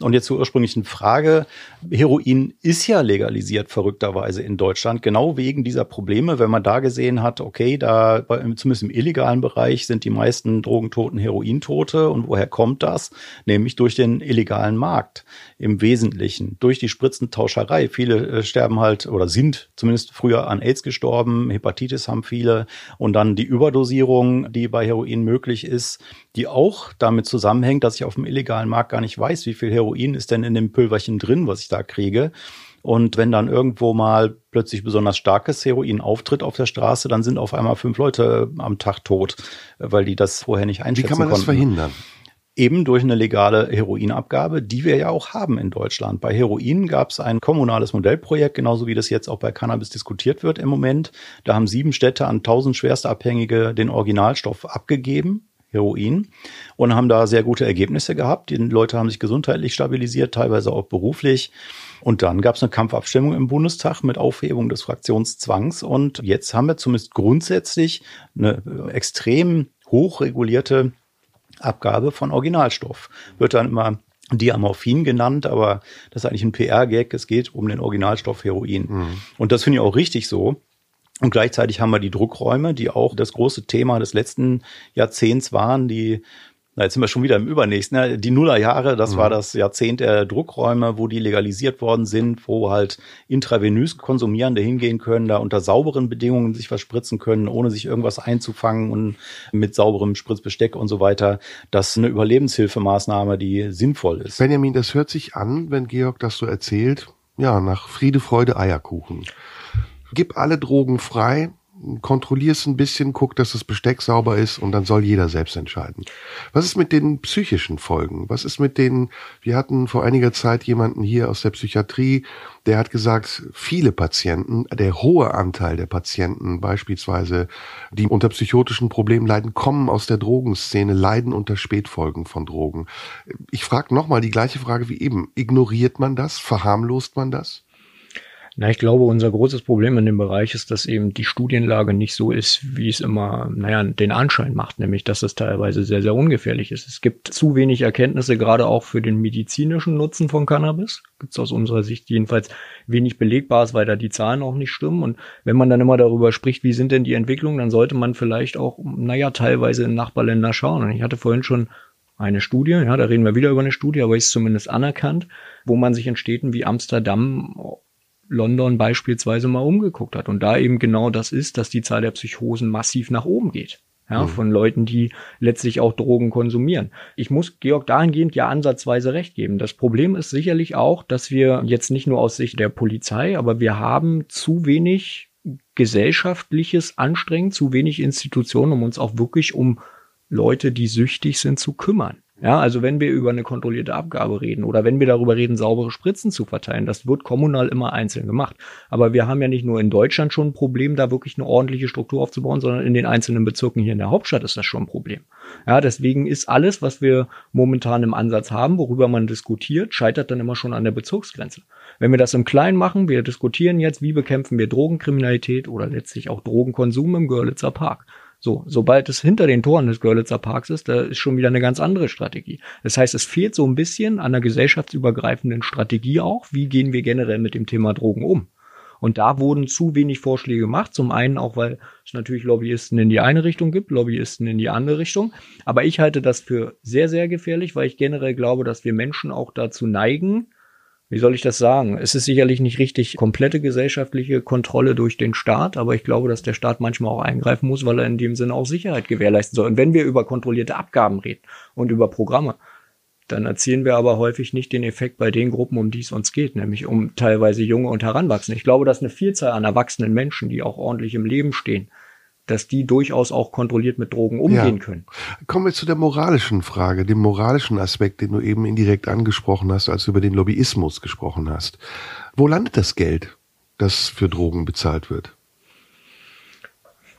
Und jetzt zur ursprünglichen Frage. Heroin ist ja legalisiert, verrückterweise in Deutschland, genau wegen dieser Probleme. Wenn man da gesehen hat, okay, da, zumindest im illegalen Bereich, sind die meisten Drogentoten Herointote. Und woher kommt das? Nämlich durch den illegalen Markt im Wesentlichen, durch die Spritzentauscherei. Viele äh, sterben halt oder sind zumindest früher an AIDS gestorben, Hepatitis haben viele. Und dann die Überdosierung, die bei Heroin möglich ist, die auch damit zusammenhängt, dass ich auf dem illegalen Markt gar nicht weiß, wie viel Heroin ist denn in dem Pülverchen drin, was ich da kriege. Und wenn dann irgendwo mal plötzlich besonders starkes Heroin auftritt auf der Straße, dann sind auf einmal fünf Leute am Tag tot, weil die das vorher nicht einschätzen Wie kann man das konnten. verhindern? Eben durch eine legale Heroinabgabe, die wir ja auch haben in Deutschland. Bei Heroin gab es ein kommunales Modellprojekt, genauso wie das jetzt auch bei Cannabis diskutiert wird im Moment. Da haben sieben Städte an tausend Schwerstabhängige den Originalstoff abgegeben Heroin und haben da sehr gute Ergebnisse gehabt. Die Leute haben sich gesundheitlich stabilisiert, teilweise auch beruflich. Und dann gab es eine Kampfabstimmung im Bundestag mit Aufhebung des Fraktionszwangs. Und jetzt haben wir zumindest grundsätzlich eine extrem hochregulierte Abgabe von Originalstoff. Wird dann immer Diamorphin genannt, aber das ist eigentlich ein PR-Gag. Es geht um den Originalstoff Heroin. Mhm. Und das finde ich auch richtig so. Und gleichzeitig haben wir die Druckräume, die auch das große Thema des letzten Jahrzehnts waren, die na, jetzt sind wir schon wieder im übernächsten. Ne? Die Nullerjahre, das mhm. war das Jahrzehnt der Druckräume, wo die legalisiert worden sind, wo halt intravenös Konsumierende hingehen können, da unter sauberen Bedingungen sich verspritzen können, ohne sich irgendwas einzufangen und mit sauberem Spritzbesteck und so weiter. Das ist eine Überlebenshilfemaßnahme, die sinnvoll ist. Benjamin, das hört sich an, wenn Georg das so erzählt, ja, nach Friede, Freude, Eierkuchen. Gib alle Drogen frei, kontrollier's ein bisschen, guck, dass das Besteck sauber ist und dann soll jeder selbst entscheiden. Was ist mit den psychischen Folgen? Was ist mit den, wir hatten vor einiger Zeit jemanden hier aus der Psychiatrie, der hat gesagt, viele Patienten, der hohe Anteil der Patienten beispielsweise, die unter psychotischen Problemen leiden, kommen aus der Drogenszene, leiden unter Spätfolgen von Drogen. Ich frage nochmal die gleiche Frage wie eben. Ignoriert man das? Verharmlost man das? Na, ich glaube, unser großes Problem in dem Bereich ist, dass eben die Studienlage nicht so ist, wie es immer, naja, den Anschein macht, nämlich, dass es teilweise sehr, sehr ungefährlich ist. Es gibt zu wenig Erkenntnisse, gerade auch für den medizinischen Nutzen von Cannabis. Gibt es aus unserer Sicht jedenfalls wenig Belegbares, weil da die Zahlen auch nicht stimmen. Und wenn man dann immer darüber spricht, wie sind denn die Entwicklungen, dann sollte man vielleicht auch, naja, teilweise in Nachbarländer schauen. Und ich hatte vorhin schon eine Studie, ja, da reden wir wieder über eine Studie, aber ist zumindest anerkannt, wo man sich in Städten wie Amsterdam London beispielsweise mal umgeguckt hat. Und da eben genau das ist, dass die Zahl der Psychosen massiv nach oben geht. Ja, mhm. von Leuten, die letztlich auch Drogen konsumieren. Ich muss Georg dahingehend ja ansatzweise recht geben. Das Problem ist sicherlich auch, dass wir jetzt nicht nur aus Sicht der Polizei, aber wir haben zu wenig gesellschaftliches Anstrengen, zu wenig Institutionen, um uns auch wirklich um Leute, die süchtig sind, zu kümmern. Ja, also wenn wir über eine kontrollierte Abgabe reden oder wenn wir darüber reden, saubere Spritzen zu verteilen, das wird kommunal immer einzeln gemacht. Aber wir haben ja nicht nur in Deutschland schon ein Problem, da wirklich eine ordentliche Struktur aufzubauen, sondern in den einzelnen Bezirken hier in der Hauptstadt ist das schon ein Problem. Ja, deswegen ist alles, was wir momentan im Ansatz haben, worüber man diskutiert, scheitert dann immer schon an der Bezirksgrenze. Wenn wir das im Kleinen machen, wir diskutieren jetzt, wie bekämpfen wir Drogenkriminalität oder letztlich auch Drogenkonsum im Görlitzer Park so, sobald es hinter den Toren des Görlitzer Parks ist, da ist schon wieder eine ganz andere Strategie. Das heißt, es fehlt so ein bisschen an einer gesellschaftsübergreifenden Strategie auch. Wie gehen wir generell mit dem Thema Drogen um? Und da wurden zu wenig Vorschläge gemacht. Zum einen auch, weil es natürlich Lobbyisten in die eine Richtung gibt, Lobbyisten in die andere Richtung. Aber ich halte das für sehr, sehr gefährlich, weil ich generell glaube, dass wir Menschen auch dazu neigen, wie soll ich das sagen? Es ist sicherlich nicht richtig komplette gesellschaftliche Kontrolle durch den Staat, aber ich glaube, dass der Staat manchmal auch eingreifen muss, weil er in dem Sinne auch Sicherheit gewährleisten soll. Und wenn wir über kontrollierte Abgaben reden und über Programme, dann erzielen wir aber häufig nicht den Effekt bei den Gruppen, um die es uns geht, nämlich um teilweise junge und Heranwachsende. Ich glaube, dass eine Vielzahl an erwachsenen Menschen, die auch ordentlich im Leben stehen, dass die durchaus auch kontrolliert mit Drogen umgehen ja. können. Kommen wir zu der moralischen Frage, dem moralischen Aspekt, den du eben indirekt angesprochen hast, als du über den Lobbyismus gesprochen hast. Wo landet das Geld, das für Drogen bezahlt wird?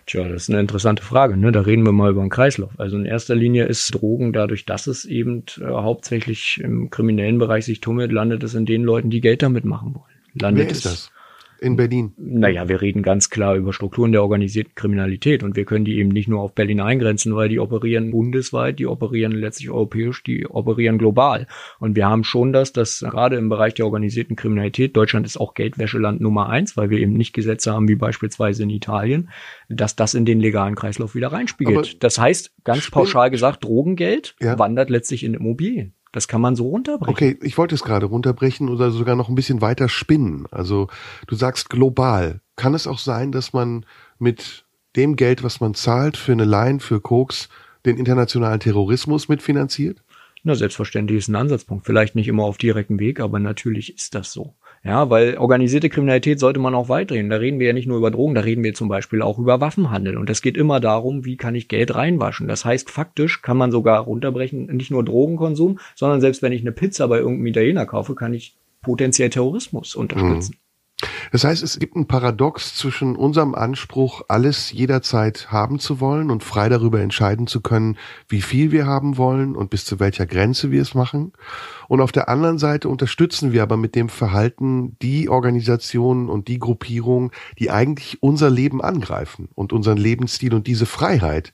Tja, das ist eine interessante Frage. Ne? Da reden wir mal über einen Kreislauf. Also in erster Linie ist Drogen dadurch, dass es eben äh, hauptsächlich im kriminellen Bereich sich tummelt, landet es in den Leuten, die Geld damit machen wollen. Landet Wer ist das? In Berlin? Naja, wir reden ganz klar über Strukturen der organisierten Kriminalität und wir können die eben nicht nur auf Berlin eingrenzen, weil die operieren bundesweit, die operieren letztlich europäisch, die operieren global. Und wir haben schon das, dass gerade im Bereich der organisierten Kriminalität, Deutschland ist auch Geldwäscheland Nummer eins, weil wir eben nicht Gesetze haben wie beispielsweise in Italien, dass das in den legalen Kreislauf wieder reinspiegelt. Aber das heißt, ganz pauschal gesagt, Drogengeld ja. wandert letztlich in Immobilien. Das kann man so runterbrechen. Okay, ich wollte es gerade runterbrechen oder sogar noch ein bisschen weiter spinnen. Also du sagst global. Kann es auch sein, dass man mit dem Geld, was man zahlt für eine Line, für Koks, den internationalen Terrorismus mitfinanziert? Na, selbstverständlich ist ein Ansatzpunkt. Vielleicht nicht immer auf direktem Weg, aber natürlich ist das so. Ja, weil organisierte Kriminalität sollte man auch weiterhin. Da reden wir ja nicht nur über Drogen, da reden wir zum Beispiel auch über Waffenhandel. Und es geht immer darum, wie kann ich Geld reinwaschen. Das heißt, faktisch kann man sogar runterbrechen, nicht nur Drogenkonsum, sondern selbst wenn ich eine Pizza bei irgendeinem Italiener kaufe, kann ich potenziell Terrorismus unterstützen. Mhm. Das heißt, es gibt ein Paradox zwischen unserem Anspruch, alles jederzeit haben zu wollen und frei darüber entscheiden zu können, wie viel wir haben wollen und bis zu welcher Grenze wir es machen. Und auf der anderen Seite unterstützen wir aber mit dem Verhalten die Organisationen und die Gruppierungen, die eigentlich unser Leben angreifen und unseren Lebensstil und diese Freiheit,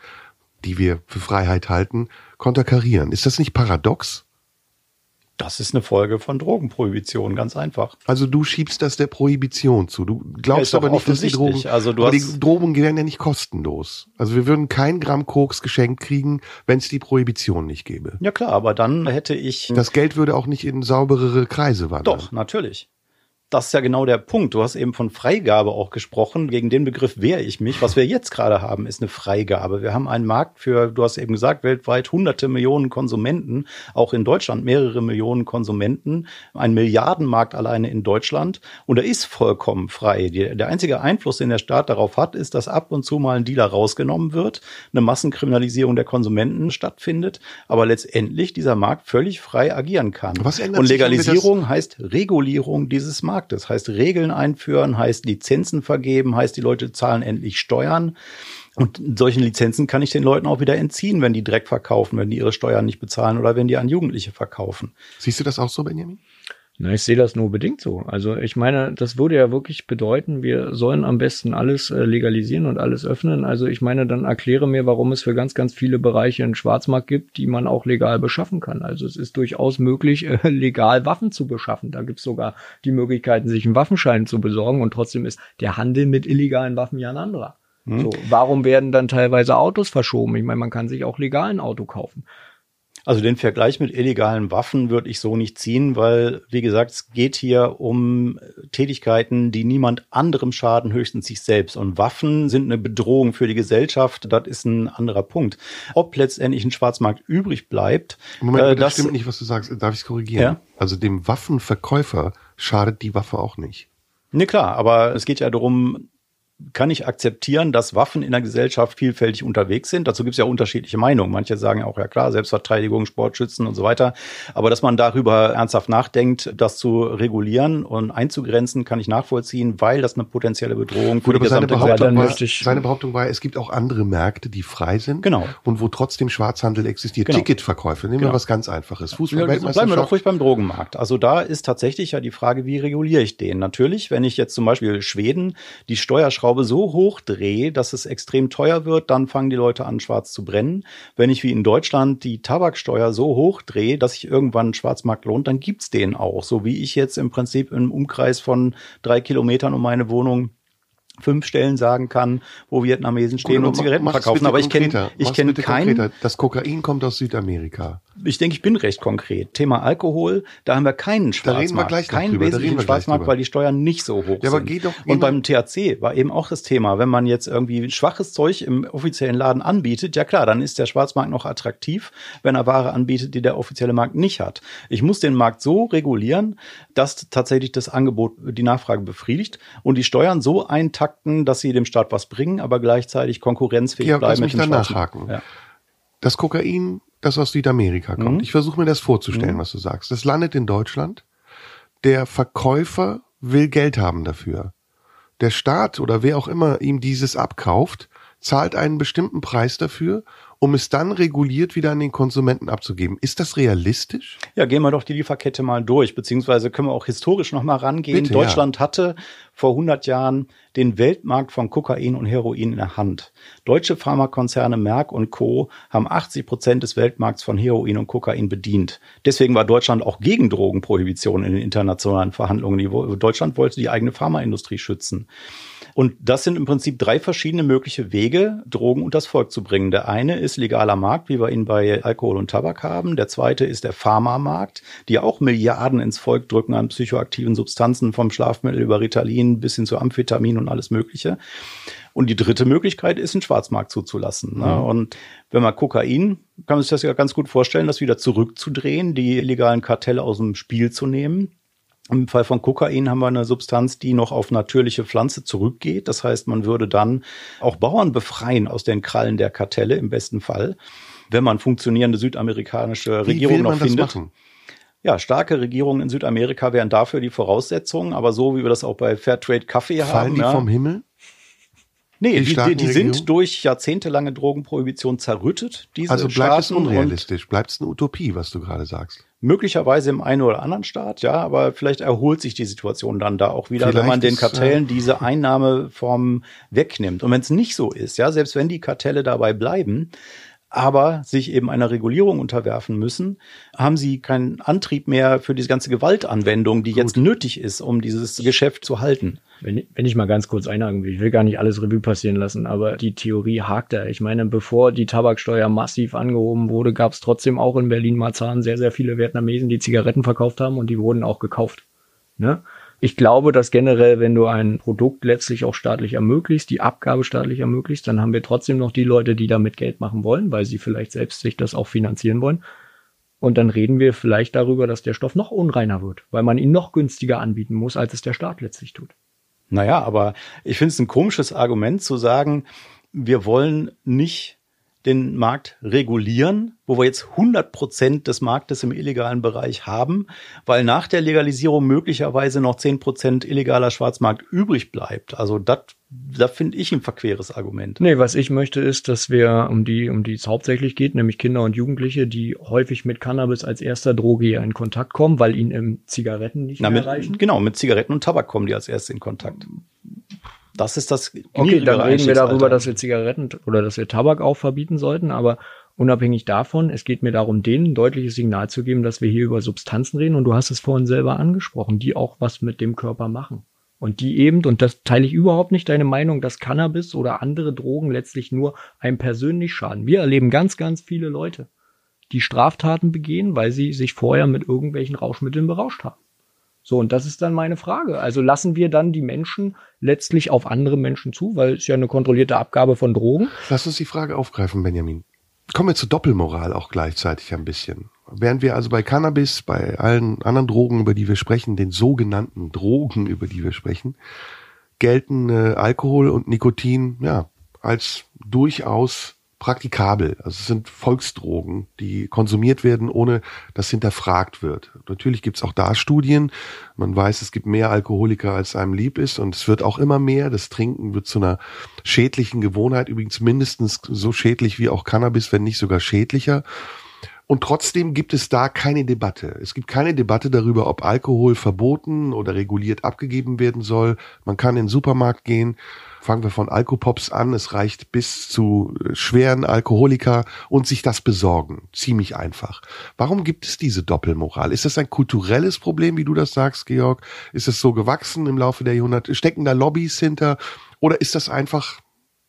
die wir für Freiheit halten, konterkarieren. Ist das nicht paradox? Das ist eine Folge von Drogenprohibition, ganz einfach. Also du schiebst das der Prohibition zu. Du glaubst ja, aber nicht, dass die Drogen, also du aber die Drogen werden ja nicht kostenlos. Also wir würden kein Gramm Koks geschenkt kriegen, wenn es die Prohibition nicht gäbe. Ja klar, aber dann hätte ich... Das Geld würde auch nicht in sauberere Kreise wandern. Doch, natürlich das ist ja genau der Punkt. Du hast eben von Freigabe auch gesprochen. Gegen den Begriff wehre ich mich. Was wir jetzt gerade haben, ist eine Freigabe. Wir haben einen Markt für, du hast eben gesagt, weltweit hunderte Millionen Konsumenten, auch in Deutschland mehrere Millionen Konsumenten, ein Milliardenmarkt alleine in Deutschland. Und er ist vollkommen frei. der einzige Einfluss, den der Staat darauf hat, ist, dass ab und zu mal ein Dealer rausgenommen wird, eine Massenkriminalisierung der Konsumenten stattfindet, aber letztendlich dieser Markt völlig frei agieren kann. Was ändert und Legalisierung heißt Regulierung dieses Marktes. Marktes. Heißt Regeln einführen, heißt Lizenzen vergeben, heißt die Leute zahlen endlich Steuern. Und solchen Lizenzen kann ich den Leuten auch wieder entziehen, wenn die Dreck verkaufen, wenn die ihre Steuern nicht bezahlen oder wenn die an Jugendliche verkaufen. Siehst du das auch so, Benjamin? Na, ich sehe das nur bedingt so. Also ich meine, das würde ja wirklich bedeuten, wir sollen am besten alles äh, legalisieren und alles öffnen. Also ich meine, dann erkläre mir, warum es für ganz, ganz viele Bereiche einen Schwarzmarkt gibt, die man auch legal beschaffen kann. Also es ist durchaus möglich, äh, legal Waffen zu beschaffen. Da gibt es sogar die Möglichkeiten, sich einen Waffenschein zu besorgen und trotzdem ist der Handel mit illegalen Waffen ja ein anderer. Hm. So, warum werden dann teilweise Autos verschoben? Ich meine, man kann sich auch legal ein Auto kaufen. Also den Vergleich mit illegalen Waffen würde ich so nicht ziehen, weil, wie gesagt, es geht hier um Tätigkeiten, die niemand anderem schaden, höchstens sich selbst. Und Waffen sind eine Bedrohung für die Gesellschaft. Das ist ein anderer Punkt. Ob letztendlich ein Schwarzmarkt übrig bleibt. Moment, äh, das stimmt nicht, was du sagst. Darf ich es korrigieren? Ja? Also dem Waffenverkäufer schadet die Waffe auch nicht. Ne, klar, aber es geht ja darum, kann ich akzeptieren, dass Waffen in der Gesellschaft vielfältig unterwegs sind. Dazu gibt es ja unterschiedliche Meinungen. Manche sagen ja auch, ja klar, Selbstverteidigung, Sportschützen und so weiter. Aber dass man darüber ernsthaft nachdenkt, das zu regulieren und einzugrenzen, kann ich nachvollziehen, weil das eine potenzielle Bedrohung für Gut, die gesamte seine Behauptung, war, seine Behauptung war, es gibt auch andere Märkte, die frei sind. Genau. Und wo trotzdem Schwarzhandel existiert. Genau. Ticketverkäufe, nehmen wir genau. was ganz Einfaches. Fußball ja, Bleiben wir doch ruhig beim Drogenmarkt. Also da ist tatsächlich ja die Frage, wie reguliere ich den? Natürlich, wenn ich jetzt zum Beispiel Schweden die Steuerschraube Schraube so hoch drehe, dass es extrem teuer wird, dann fangen die Leute an, schwarz zu brennen. Wenn ich wie in Deutschland die Tabaksteuer so hoch drehe, dass sich irgendwann Schwarzmarkt lohnt, dann gibt's den auch. So wie ich jetzt im Prinzip im Umkreis von drei Kilometern um meine Wohnung fünf Stellen sagen kann, wo Vietnamesen stehen Gut, und Zigaretten verkaufen. Aber ich kenne ich kenne keinen. Das Kokain kommt aus Südamerika. Ich denke, ich bin recht konkret. Thema Alkohol, da haben wir keinen Schwarzmarkt. Da reden wir gleich keinen wesentlichen Schwarzmarkt, weil die Steuern nicht so hoch ja, aber sind. Geh doch, und beim THC war eben auch das Thema, wenn man jetzt irgendwie schwaches Zeug im offiziellen Laden anbietet, ja klar, dann ist der Schwarzmarkt noch attraktiv, wenn er Ware anbietet, die der offizielle Markt nicht hat. Ich muss den Markt so regulieren, dass tatsächlich das Angebot die Nachfrage befriedigt und die Steuern so eintakten, dass sie dem Staat was bringen, aber gleichzeitig konkurrenzfähig Georg, bleiben lass mich mit dem da nachhaken. Ja. Das Kokain das aus Südamerika kommt. Mhm. Ich versuche mir das vorzustellen, mhm. was du sagst. Das landet in Deutschland. Der Verkäufer will Geld haben dafür. Der Staat oder wer auch immer ihm dieses abkauft, zahlt einen bestimmten Preis dafür um es dann reguliert wieder an den Konsumenten abzugeben. Ist das realistisch? Ja, gehen wir doch die Lieferkette mal durch, beziehungsweise können wir auch historisch noch mal rangehen. Bitte, Deutschland ja. hatte vor 100 Jahren den Weltmarkt von Kokain und Heroin in der Hand. Deutsche Pharmakonzerne Merck und Co. haben 80 Prozent des Weltmarkts von Heroin und Kokain bedient. Deswegen war Deutschland auch gegen Drogenprohibition in den internationalen Verhandlungen. Deutschland wollte die eigene Pharmaindustrie schützen. Und das sind im Prinzip drei verschiedene mögliche Wege, Drogen unters Volk zu bringen. Der eine ist legaler Markt, wie wir ihn bei Alkohol und Tabak haben. Der zweite ist der Pharmamarkt, die auch Milliarden ins Volk drücken an psychoaktiven Substanzen vom Schlafmittel über Ritalin bis hin zu Amphetamin und alles Mögliche. Und die dritte Möglichkeit ist, einen Schwarzmarkt zuzulassen. Ne? Mhm. Und wenn man Kokain, kann man sich das ja ganz gut vorstellen, das wieder zurückzudrehen, die illegalen Kartelle aus dem Spiel zu nehmen im Fall von Kokain haben wir eine Substanz, die noch auf natürliche Pflanze zurückgeht. Das heißt, man würde dann auch Bauern befreien aus den Krallen der Kartelle im besten Fall, wenn man funktionierende südamerikanische Regierungen noch findet. Ja, starke Regierungen in Südamerika wären dafür die Voraussetzungen, aber so wie wir das auch bei Fairtrade Kaffee Fallen haben. Fallen die ja, vom Himmel? Nee, die, die, die sind durch jahrzehntelange Drogenprohibition zerrüttet. Diese also bleibt es unrealistisch, bleibt es eine Utopie, was du gerade sagst. Möglicherweise im einen oder anderen Staat, ja, aber vielleicht erholt sich die Situation dann da auch wieder, vielleicht wenn man den Kartellen ist, äh, diese Einnahmeform wegnimmt. Und wenn es nicht so ist, ja, selbst wenn die Kartelle dabei bleiben, aber sich eben einer Regulierung unterwerfen müssen, haben sie keinen Antrieb mehr für diese ganze Gewaltanwendung, die Gut. jetzt nötig ist, um dieses Geschäft zu halten. Wenn, wenn ich mal ganz kurz einhaken will, ich will gar nicht alles Revue passieren lassen, aber die Theorie hakt da. Ich meine, bevor die Tabaksteuer massiv angehoben wurde, gab es trotzdem auch in Berlin-Marzahn sehr, sehr viele Vietnamesen, die Zigaretten verkauft haben und die wurden auch gekauft. Ne? Ich glaube, dass generell, wenn du ein Produkt letztlich auch staatlich ermöglicht, die Abgabe staatlich ermöglicht, dann haben wir trotzdem noch die Leute, die damit Geld machen wollen, weil sie vielleicht selbst sich das auch finanzieren wollen. Und dann reden wir vielleicht darüber, dass der Stoff noch unreiner wird, weil man ihn noch günstiger anbieten muss, als es der Staat letztlich tut. Naja, aber ich finde es ein komisches Argument zu sagen, wir wollen nicht den Markt regulieren, wo wir jetzt 100 Prozent des Marktes im illegalen Bereich haben, weil nach der Legalisierung möglicherweise noch 10 Prozent illegaler Schwarzmarkt übrig bleibt. Also das da finde ich ein verqueres Argument. Nee, was ich möchte ist, dass wir, um die, um die es hauptsächlich geht, nämlich Kinder und Jugendliche, die häufig mit Cannabis als erster Droge in Kontakt kommen, weil ihnen ähm, Zigaretten nicht Na, mehr mit, reichen. Genau, mit Zigaretten und Tabak kommen die als erstes in Kontakt. Das ist das Okay, dann reden wir darüber, dass wir Zigaretten oder dass wir Tabak auch verbieten sollten, aber unabhängig davon, es geht mir darum, denen ein deutliches Signal zu geben, dass wir hier über Substanzen reden und du hast es vorhin selber angesprochen, die auch was mit dem Körper machen. Und die eben, und das teile ich überhaupt nicht deine Meinung, dass Cannabis oder andere Drogen letztlich nur einem persönlich schaden. Wir erleben ganz, ganz viele Leute, die Straftaten begehen, weil sie sich vorher mit irgendwelchen Rauschmitteln berauscht haben. So, und das ist dann meine Frage. Also lassen wir dann die Menschen letztlich auf andere Menschen zu, weil es ja eine kontrollierte Abgabe von Drogen. Lass uns die Frage aufgreifen, Benjamin. Kommen wir zur Doppelmoral auch gleichzeitig ein bisschen. Während wir also bei Cannabis, bei allen anderen Drogen, über die wir sprechen, den sogenannten Drogen, über die wir sprechen, gelten äh, Alkohol und Nikotin ja als durchaus praktikabel. Also es sind Volksdrogen, die konsumiert werden, ohne dass hinterfragt wird. Natürlich gibt es auch da Studien. Man weiß, es gibt mehr Alkoholiker, als einem lieb ist. Und es wird auch immer mehr. Das Trinken wird zu einer schädlichen Gewohnheit. Übrigens mindestens so schädlich wie auch Cannabis, wenn nicht sogar schädlicher. Und trotzdem gibt es da keine Debatte. Es gibt keine Debatte darüber, ob Alkohol verboten oder reguliert abgegeben werden soll. Man kann in den Supermarkt gehen. Fangen wir von Alkopops an. Es reicht bis zu äh, schweren Alkoholiker und sich das besorgen. Ziemlich einfach. Warum gibt es diese Doppelmoral? Ist das ein kulturelles Problem, wie du das sagst, Georg? Ist es so gewachsen im Laufe der Jahrhunderte? Stecken da Lobbys hinter? Oder ist das einfach,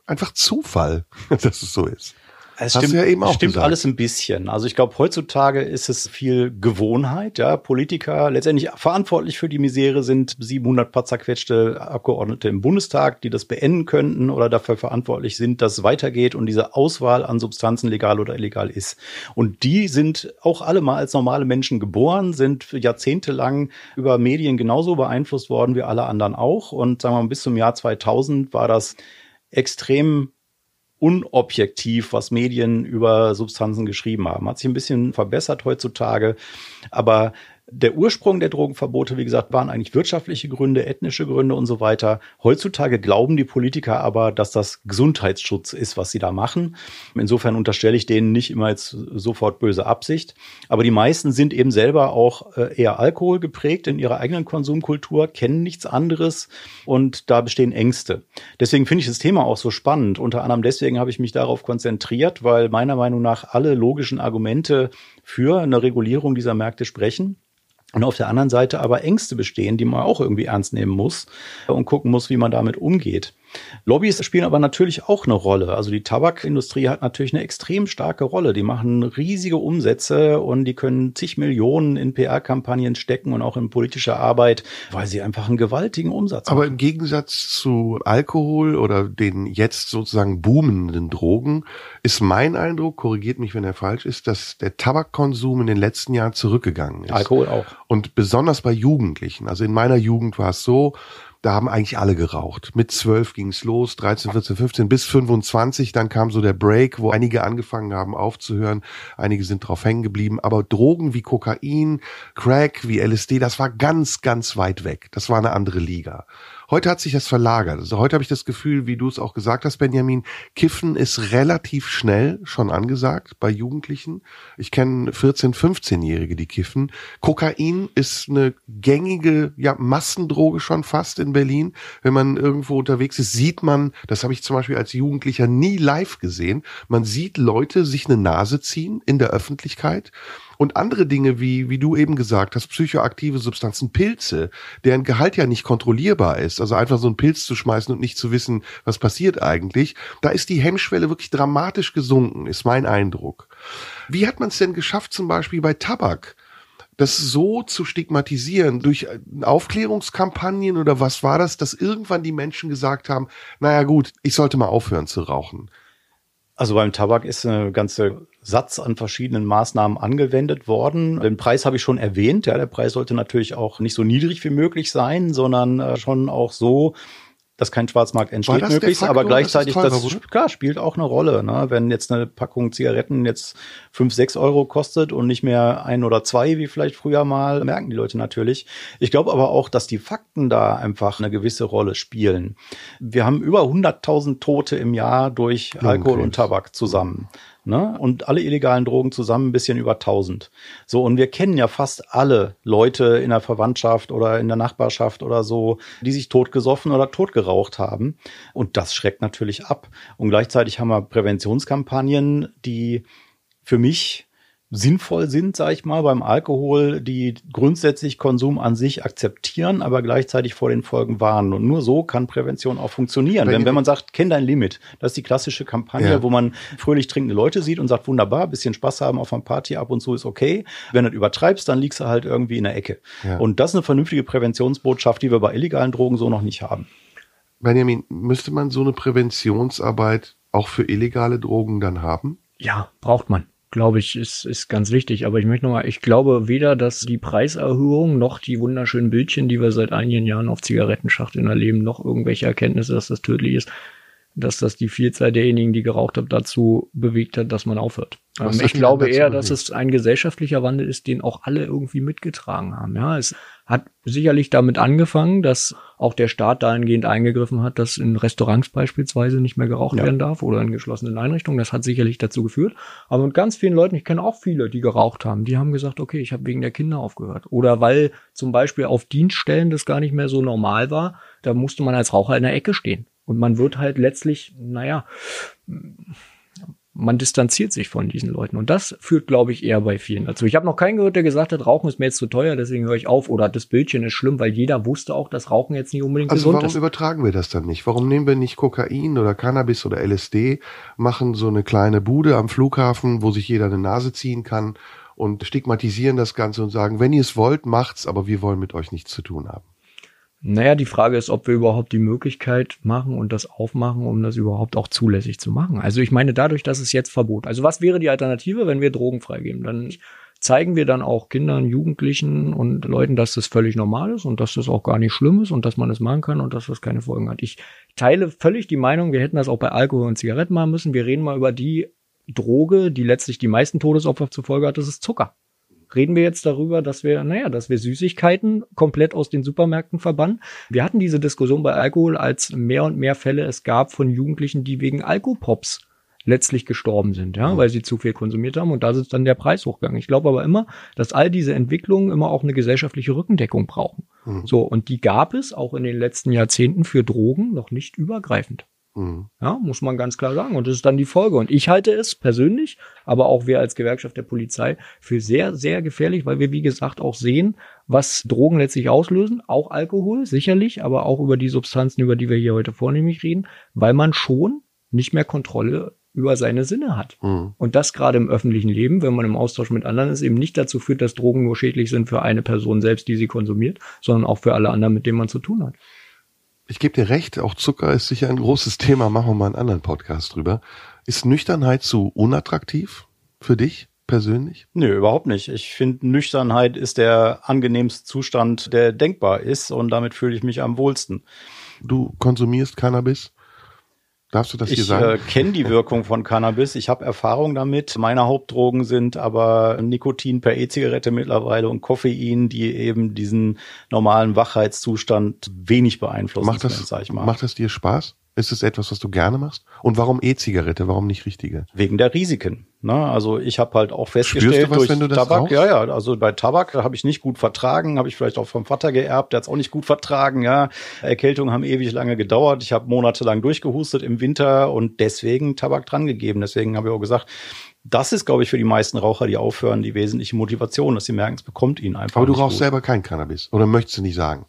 einfach Zufall, dass es so ist? Es Hast stimmt, ja eben auch stimmt gesagt. alles ein bisschen. Also ich glaube, heutzutage ist es viel Gewohnheit. Ja, Politiker letztendlich verantwortlich für die Misere sind 700 paar zerquetschte Abgeordnete im Bundestag, die das beenden könnten oder dafür verantwortlich sind, dass es weitergeht und diese Auswahl an Substanzen legal oder illegal ist. Und die sind auch alle mal als normale Menschen geboren, sind jahrzehntelang über Medien genauso beeinflusst worden wie alle anderen auch. Und sagen wir mal, bis zum Jahr 2000 war das extrem unobjektiv, was Medien über Substanzen geschrieben haben. Hat sich ein bisschen verbessert heutzutage, aber der Ursprung der Drogenverbote, wie gesagt, waren eigentlich wirtschaftliche Gründe, ethnische Gründe und so weiter. Heutzutage glauben die Politiker aber, dass das Gesundheitsschutz ist, was sie da machen. Insofern unterstelle ich denen nicht immer jetzt sofort böse Absicht. Aber die meisten sind eben selber auch äh, eher Alkohol geprägt in ihrer eigenen Konsumkultur, kennen nichts anderes und da bestehen Ängste. Deswegen finde ich das Thema auch so spannend. Unter anderem deswegen habe ich mich darauf konzentriert, weil meiner Meinung nach alle logischen Argumente für eine Regulierung dieser Märkte sprechen. Und auf der anderen Seite aber Ängste bestehen, die man auch irgendwie ernst nehmen muss und gucken muss, wie man damit umgeht. Lobbys spielen aber natürlich auch eine Rolle. Also die Tabakindustrie hat natürlich eine extrem starke Rolle. Die machen riesige Umsätze und die können zig Millionen in PR-Kampagnen stecken und auch in politische Arbeit, weil sie einfach einen gewaltigen Umsatz Aber machen. im Gegensatz zu Alkohol oder den jetzt sozusagen boomenden Drogen ist mein Eindruck, korrigiert mich, wenn er falsch ist, dass der Tabakkonsum in den letzten Jahren zurückgegangen ist. Alkohol auch. Und besonders bei Jugendlichen. Also in meiner Jugend war es so, da haben eigentlich alle geraucht. Mit 12 ging's los, 13, 14, 15 bis 25. Dann kam so der Break, wo einige angefangen haben aufzuhören. Einige sind drauf hängen geblieben. Aber Drogen wie Kokain, Crack, wie LSD, das war ganz, ganz weit weg. Das war eine andere Liga. Heute hat sich das verlagert. Also heute habe ich das Gefühl, wie du es auch gesagt hast, Benjamin, Kiffen ist relativ schnell schon angesagt bei Jugendlichen. Ich kenne 14-, 15-Jährige, die kiffen. Kokain ist eine gängige ja, Massendroge schon fast in Berlin. Wenn man irgendwo unterwegs ist, sieht man, das habe ich zum Beispiel als Jugendlicher nie live gesehen, man sieht Leute sich eine Nase ziehen in der Öffentlichkeit und andere Dinge, wie, wie du eben gesagt hast, psychoaktive Substanzen, Pilze, deren Gehalt ja nicht kontrollierbar ist. Also einfach so einen Pilz zu schmeißen und nicht zu wissen, was passiert eigentlich. Da ist die Hemmschwelle wirklich dramatisch gesunken, ist mein Eindruck. Wie hat man es denn geschafft, zum Beispiel bei Tabak? das so zu stigmatisieren durch Aufklärungskampagnen oder was war das, dass irgendwann die Menschen gesagt haben, naja gut, ich sollte mal aufhören zu rauchen. Also beim Tabak ist eine ganze Satz an verschiedenen Maßnahmen angewendet worden. Den Preis habe ich schon erwähnt. Ja, der Preis sollte natürlich auch nicht so niedrig wie möglich sein, sondern äh, schon auch so, dass kein Schwarzmarkt entsteht das möglichst, Faktor, aber gleichzeitig, das, teurer wurde? klar, spielt auch eine Rolle. Ne? Wenn jetzt eine Packung Zigaretten jetzt fünf, sechs Euro kostet und nicht mehr ein oder zwei, wie vielleicht früher mal, merken die Leute natürlich. Ich glaube aber auch, dass die Fakten da einfach eine gewisse Rolle spielen. Wir haben über 100.000 Tote im Jahr durch Alkohol und Tabak zusammen. Ne? Und alle illegalen Drogen zusammen ein bisschen über 1000. So, und wir kennen ja fast alle Leute in der Verwandtschaft oder in der Nachbarschaft oder so, die sich totgesoffen oder totgeraucht haben. Und das schreckt natürlich ab. Und gleichzeitig haben wir Präventionskampagnen, die für mich sinnvoll sind, sage ich mal, beim Alkohol, die grundsätzlich Konsum an sich akzeptieren, aber gleichzeitig vor den Folgen warnen. Und nur so kann Prävention auch funktionieren. Wenn, wenn man sagt, kenn dein Limit, das ist die klassische Kampagne, Ja. wo man fröhlich trinkende Leute sieht und sagt, wunderbar, bisschen Spaß haben auf einer Party ab und zu ist okay. Wenn du das übertreibst, dann liegst du halt irgendwie in der Ecke. Ja. Und das ist eine vernünftige Präventionsbotschaft, die wir bei illegalen Drogen so noch nicht haben. Benjamin, müsste man so eine Präventionsarbeit auch für illegale Drogen dann haben? Ja, braucht man. Glaube ich, ist, ist ganz wichtig. Aber ich möchte nochmal, ich glaube weder, dass die Preiserhöhung noch die wunderschönen Bildchen, die wir seit einigen Jahren auf Zigarettenschachteln erleben, noch irgendwelche Erkenntnisse, dass das tödlich ist, dass das die Vielzahl derjenigen, die geraucht haben, dazu bewegt hat, dass man aufhört. Was Ähm, ich glaube eher, dass bewegt? es ein gesellschaftlicher Wandel ist, den auch alle irgendwie mitgetragen haben. Ja, es hat sicherlich damit angefangen, dass auch der Staat dahingehend eingegriffen hat, dass in Restaurants beispielsweise nicht mehr geraucht Ja. werden darf oder in geschlossenen Einrichtungen. Das hat sicherlich dazu geführt. Aber mit ganz vielen Leuten, ich kenne auch viele, die geraucht haben, die haben gesagt, okay, ich habe wegen der Kinder aufgehört. Oder weil zum Beispiel auf Dienststellen das gar nicht mehr so normal war, da musste man als Raucher in der Ecke stehen. Und man wird halt letztlich, naja, man distanziert sich von diesen Leuten. Und das führt, glaube ich, eher bei vielen dazu. Ich habe noch keinen gehört, der gesagt hat, Rauchen ist mir jetzt zu teuer, deswegen höre ich auf. Oder das Bildchen ist schlimm, weil jeder wusste auch, dass Rauchen jetzt nicht unbedingt Also gesund warum ist. übertragen wir das dann nicht? Warum nehmen wir nicht Kokain oder Cannabis oder LSD, machen so eine kleine Bude am Flughafen, wo sich jeder eine Nase ziehen kann und stigmatisieren das Ganze und sagen, wenn ihr es wollt, macht's, aber wir wollen mit euch nichts zu tun haben. Naja, die Frage ist, ob wir überhaupt die Möglichkeit machen und das aufmachen, um das überhaupt auch zulässig zu machen. Also ich meine, dadurch, dass es jetzt Verbot. Also was wäre die Alternative, wenn wir Drogen freigeben? Dann zeigen wir dann auch Kindern, Jugendlichen und Leuten, dass das völlig normal ist und dass das auch gar nicht schlimm ist und dass man es machen kann und dass das keine Folgen hat. Ich teile völlig die Meinung, wir hätten das auch bei Alkohol und Zigaretten machen müssen. Wir reden mal über die Droge, die letztlich die meisten Todesopfer zur Folge hat, das ist Zucker reden wir jetzt darüber, dass wir, naja, dass wir Süßigkeiten komplett aus den Supermärkten verbannen. Wir hatten diese Diskussion bei Alkohol, als mehr und mehr Fälle es gab von Jugendlichen, die wegen Alkopops letztlich gestorben sind, ja, weil sie zu viel konsumiert haben und da ist dann der Preis hochgegangen. Ich glaube aber immer, dass all diese Entwicklungen immer auch eine gesellschaftliche Rückendeckung brauchen. So, und die gab es auch in den letzten Jahrzehnten für Drogen noch nicht übergreifend. Mhm. Ja, muss man ganz klar sagen. Und das ist dann die Folge. Und ich halte es persönlich, aber auch wir als Gewerkschaft der Polizei für sehr, sehr gefährlich, weil wir, wie gesagt, auch sehen, was Drogen letztlich auslösen. Auch Alkohol, sicherlich, aber auch über die Substanzen, über die wir hier heute vornehmlich reden, weil man schon nicht mehr Kontrolle über seine Sinne hat. Mhm. Und das gerade im öffentlichen Leben, wenn man im Austausch mit anderen ist, eben nicht dazu führt, dass Drogen nur schädlich sind für eine Person selbst, die sie konsumiert, sondern auch für alle anderen, mit denen man zu tun hat. Ich gebe dir recht, auch Zucker ist sicher ein großes Thema, machen wir mal einen anderen Podcast drüber. Ist Nüchternheit zu unattraktiv für dich persönlich? Nö, überhaupt nicht. Ich finde, Nüchternheit ist der angenehmste Zustand, der denkbar ist und damit fühle ich mich am wohlsten. Du konsumierst Cannabis? Darfst du das hier Ich sagen? äh, kenne die Wirkung von Cannabis. Ich habe Erfahrung damit. Meine Hauptdrogen sind aber Nikotin per E-Zigarette mittlerweile und Koffein, die eben diesen normalen Wachheitszustand wenig beeinflussen. macht, das, sag ich mal. macht das dir Spaß? Ist es etwas, was du gerne machst? Und warum E-Zigarette? Warum nicht richtige? Wegen der Risiken. Ne? Also ich habe halt auch Spürst festgestellt du was, durch wenn du das Tabak, rauchst? ja, ja, also bei Tabak habe ich nicht gut vertragen, habe ich vielleicht auch vom Vater geerbt, der hat es auch nicht gut vertragen, ja. Erkältungen haben ewig lange gedauert, ich habe monatelang durchgehustet im Winter und deswegen Tabak dran gegeben. Deswegen habe ich auch gesagt, das ist, glaube ich, für die meisten Raucher, die aufhören, die wesentliche Motivation, dass sie merken, es bekommt ihnen einfach. Aber du rauchst gut. selber kein Cannabis. Oder möchtest du nicht sagen?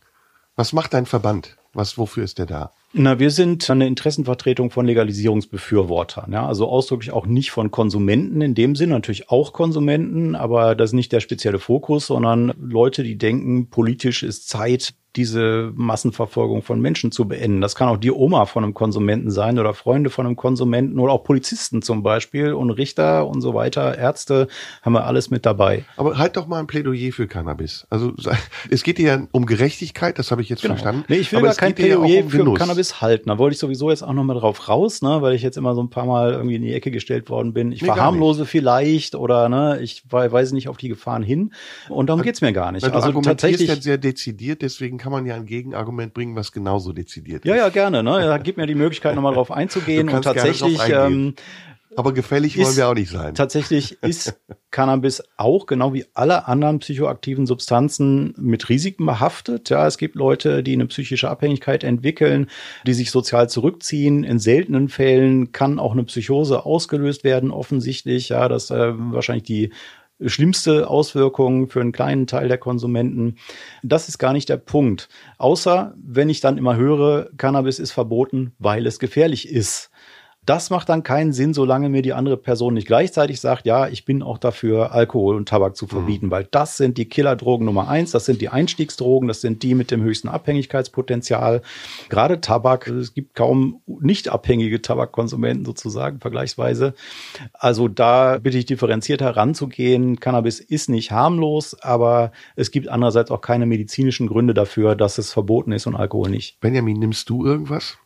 Was macht dein Verband? Was, wofür ist der da? Na, wir sind eine Interessenvertretung von Legalisierungsbefürwortern. Ja? Also ausdrücklich auch nicht von Konsumenten in dem Sinn, natürlich auch Konsumenten, aber das ist nicht der spezielle Fokus, sondern Leute, die denken, politisch ist Zeit, diese Massenverfolgung von Menschen zu beenden. Das kann auch die Oma von einem Konsumenten sein oder Freunde von einem Konsumenten oder auch Polizisten zum Beispiel und Richter und so weiter, Ärzte, haben wir alles mit dabei. Aber halt doch mal ein Plädoyer für Cannabis. Also es geht dir ja um Gerechtigkeit, das habe ich jetzt genau. verstanden. Nee, ich will aber gar kein Plädoyer um für Cannabis halten. Da wollte ich sowieso jetzt auch noch mal drauf raus, ne, weil ich jetzt immer so ein paar Mal irgendwie in die Ecke gestellt worden bin. Ich nee, verharmlose vielleicht oder ne, ich weise nicht auf die Gefahren hin. Und darum geht's mir gar nicht. Weil also tatsächlich ja sehr dezidiert, deswegen kann man ja ein Gegenargument bringen, was genauso dezidiert ist. Ja, ja, gerne. Ne? Ja, gib mir die Möglichkeit, nochmal drauf einzugehen. Und tatsächlich ähm, aber gefällig wollen wir auch nicht sein. Tatsächlich ist Cannabis auch genau wie alle anderen psychoaktiven Substanzen mit Risiken behaftet. Ja, es gibt Leute, die eine psychische Abhängigkeit entwickeln, die sich sozial zurückziehen. In seltenen Fällen kann auch eine Psychose ausgelöst werden, offensichtlich. Ja, das äh, wahrscheinlich die schlimmste Auswirkung für einen kleinen Teil der Konsumenten. Das ist gar nicht der Punkt. Außer wenn ich dann immer höre, Cannabis ist verboten, weil es gefährlich ist. Das macht dann keinen Sinn, solange mir die andere Person nicht gleichzeitig sagt, ja, ich bin auch dafür, Alkohol und Tabak zu verbieten, mhm. weil das sind die Killerdrogen Nummer eins, das sind die Einstiegsdrogen, das sind die mit dem höchsten Abhängigkeitspotenzial. Gerade Tabak, es gibt kaum nicht abhängige Tabakkonsumenten sozusagen, vergleichsweise. Also da bitte ich differenziert heranzugehen. Cannabis ist nicht harmlos, aber es gibt andererseits auch keine medizinischen Gründe dafür, dass es verboten ist und Alkohol nicht. Benjamin, nimmst du irgendwas?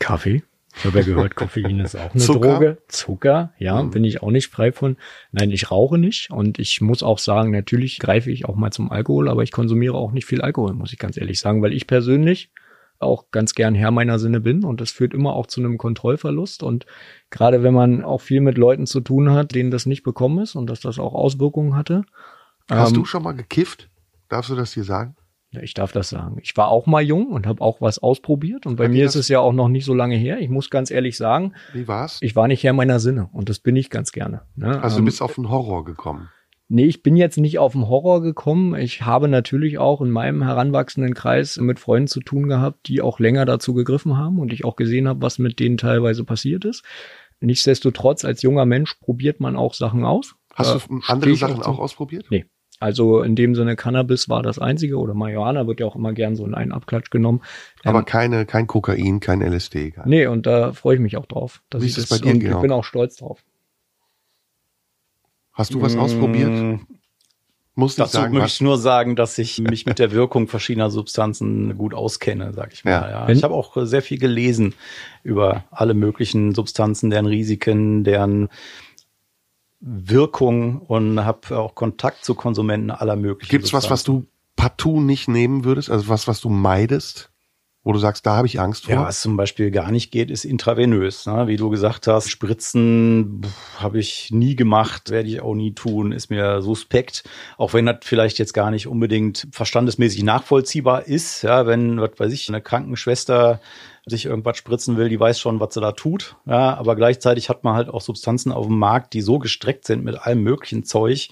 Kaffee. Ich habe ja gehört, Koffein ist auch eine Zucker? Droge. Zucker, ja, mhm. bin ich auch nicht frei von. Nein, ich rauche nicht und ich muss auch sagen, natürlich greife ich auch mal zum Alkohol, aber ich konsumiere auch nicht viel Alkohol, muss ich ganz ehrlich sagen, weil ich persönlich auch ganz gern Herr meiner Sinne bin und das führt immer auch zu einem Kontrollverlust und gerade wenn man auch viel mit Leuten zu tun hat, denen das nicht bekommen ist und dass das auch Auswirkungen hatte. Hast ähm, du schon mal gekifft? Darfst du das hier sagen? Ja, ich darf das sagen. Ich war auch mal jung und habe auch was ausprobiert. Und bei Hat mir ist es ja auch noch nicht so lange her. Ich muss ganz ehrlich sagen. Wie war's? Ich war nicht Herr meiner Sinne und das bin ich ganz gerne. Ne? Also ähm, du bist auf den Horror gekommen. Nee, ich bin jetzt nicht auf den Horror gekommen. Ich habe natürlich auch in meinem heranwachsenden Kreis mit Freunden zu tun gehabt, die auch länger dazu gegriffen haben und ich auch gesehen habe, was mit denen teilweise passiert ist. Nichtsdestotrotz, als junger Mensch probiert man auch Sachen aus. Hast du andere Sachen auch, auch ausprobiert? Nee. Also in dem Sinne Cannabis war das einzige oder Marihuana wird ja auch immer gern so in einen Abklatsch genommen. Aber ähm, keine, kein Kokain, kein LSD. Kein. Nee, und da freue ich mich auch drauf. Dass Wie ist es bei dir, Ich bin auch stolz drauf. Hast du was mmh, ausprobiert? Muss Dazu sagen, möchte ich nur sagen, dass ich mich mit der Wirkung verschiedener Substanzen gut auskenne, sag ich mal. Ja. ja. Ich habe auch sehr viel gelesen über alle möglichen Substanzen, deren Risiken, deren Wirkung und habe auch Kontakt zu Konsumenten aller möglichen. Gibt's was, was du partout nicht nehmen würdest? Also was, was du meidest? Wo du sagst, da habe ich Angst vor? Ja, was zum Beispiel gar nicht geht, ist intravenös. Ne? Wie du gesagt hast, Spritzen habe ich nie gemacht, werde ich auch nie tun, ist mir suspekt. Auch wenn das vielleicht jetzt gar nicht unbedingt verstandesmäßig nachvollziehbar ist. Ja, wenn, was weiß ich, eine Krankenschwester sich irgendwas spritzen will, die weiß schon, was sie da tut. Ja, aber gleichzeitig hat man halt auch Substanzen auf dem Markt, die so gestreckt sind mit allem möglichen Zeug,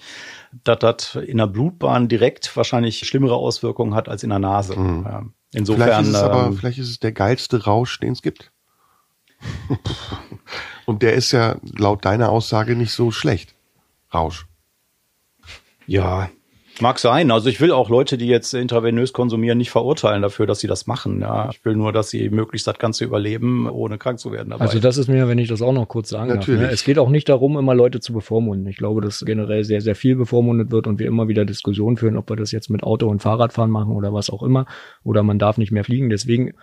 dass das in der Blutbahn direkt wahrscheinlich schlimmere Auswirkungen hat als in der Nase. Mhm. Ja, insofern. Vielleicht ist es aber, ähm, vielleicht ist es der geilste Rausch, den es gibt. Und der ist ja laut deiner Aussage nicht so schlecht. Rausch. Ja, Mag sein. Also ich will auch Leute, die jetzt intravenös konsumieren, nicht verurteilen dafür, dass sie das machen. Ja, ich will nur, dass sie möglichst das Ganze überleben, ohne krank zu werden. Dabei. Also das ist mir, wenn ich das auch noch kurz sagen Natürlich. darf. Ne? Es geht auch nicht darum, immer Leute zu bevormunden. Ich glaube, dass generell sehr, sehr viel bevormundet wird und wir immer wieder Diskussionen führen, ob wir das jetzt mit Auto und Fahrradfahren machen oder was auch immer. Oder man darf nicht mehr fliegen. Deswegen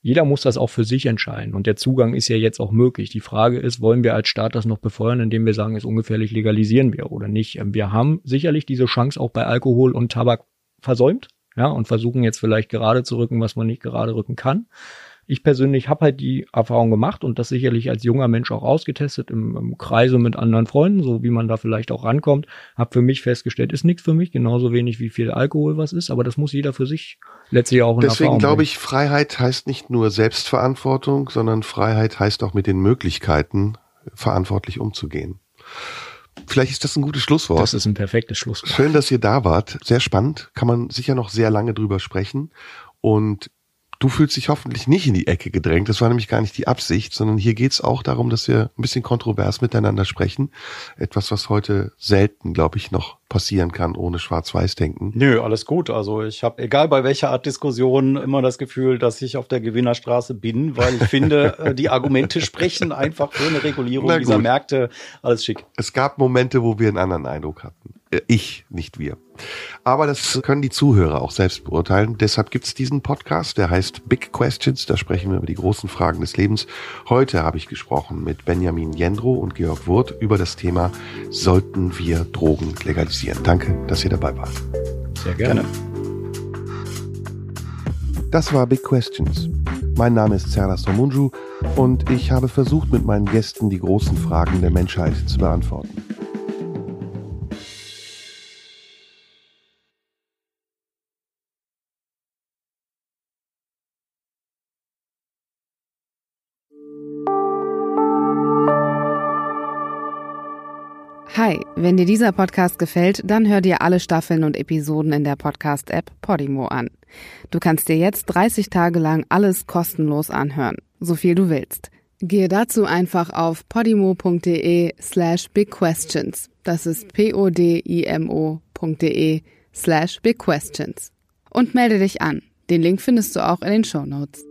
jeder muss das auch für sich entscheiden. Und der Zugang ist ja jetzt auch möglich. Die Frage ist, wollen wir als Staat das noch befeuern, indem wir sagen, es ungefährlich legalisieren wir oder nicht? Ähm, wir haben sicherlich diese Chance auch bei Alkohol und Tabak versäumt, ja, und versuchen jetzt vielleicht gerade zu rücken, was man nicht gerade rücken kann. Ich persönlich habe halt die Erfahrung gemacht und das sicherlich als junger Mensch auch ausgetestet im, im Kreise mit anderen Freunden, so wie man da vielleicht auch rankommt. Habe für mich festgestellt, ist nichts für mich, genauso wenig wie viel Alkohol was ist, aber das muss jeder für sich letztlich auch in Deswegen glaube ich, Freiheit heißt nicht nur Selbstverantwortung, sondern Freiheit heißt auch mit den Möglichkeiten verantwortlich umzugehen. Vielleicht ist das ein gutes Schlusswort. Das ist ein perfektes Schlusswort. Schön, dass ihr da wart. Sehr spannend. Kann man sicher noch sehr lange drüber sprechen. Und Du fühlst dich hoffentlich nicht in die Ecke gedrängt. Das war nämlich gar nicht die Absicht, sondern hier geht's auch darum, dass wir ein bisschen kontrovers miteinander sprechen. Etwas, was heute selten, glaube ich, noch passieren kann ohne Schwarz-Weiß-Denken. Nö, alles gut. Also ich habe, egal bei welcher Art Diskussion, immer das Gefühl, dass ich auf der Gewinnerstraße bin, weil ich finde, äh, die Argumente sprechen einfach für eine Regulierung dieser Märkte. Alles schick. Es gab Momente, wo wir einen anderen Eindruck hatten. Äh, ich, nicht wir. Aber das können die Zuhörer auch selbst beurteilen. Deshalb gibt's diesen Podcast, der heißt Big Questions. Da sprechen wir über die großen Fragen des Lebens. Heute habe ich gesprochen mit Benjamin Jendro und Georg Wurth über das Thema, sollten wir Drogen legalisieren? Danke, dass ihr dabei wart. Sehr gerne. Das war Big Questions. Mein Name ist Serda Somunju und ich habe versucht, mit meinen Gästen die großen Fragen der Menschheit zu beantworten. Hi, wenn dir dieser Podcast gefällt, dann hör dir alle Staffeln und Episoden in der Podcast-App Podimo an. Du kannst dir jetzt 30 Tage lang alles kostenlos anhören, so viel du willst. Gehe dazu einfach auf podimo.de slash bigquestions. Das ist p-o-d-i-m-o.de slash bigquestions. Und melde dich an. Den Link findest du auch in den Show Notes.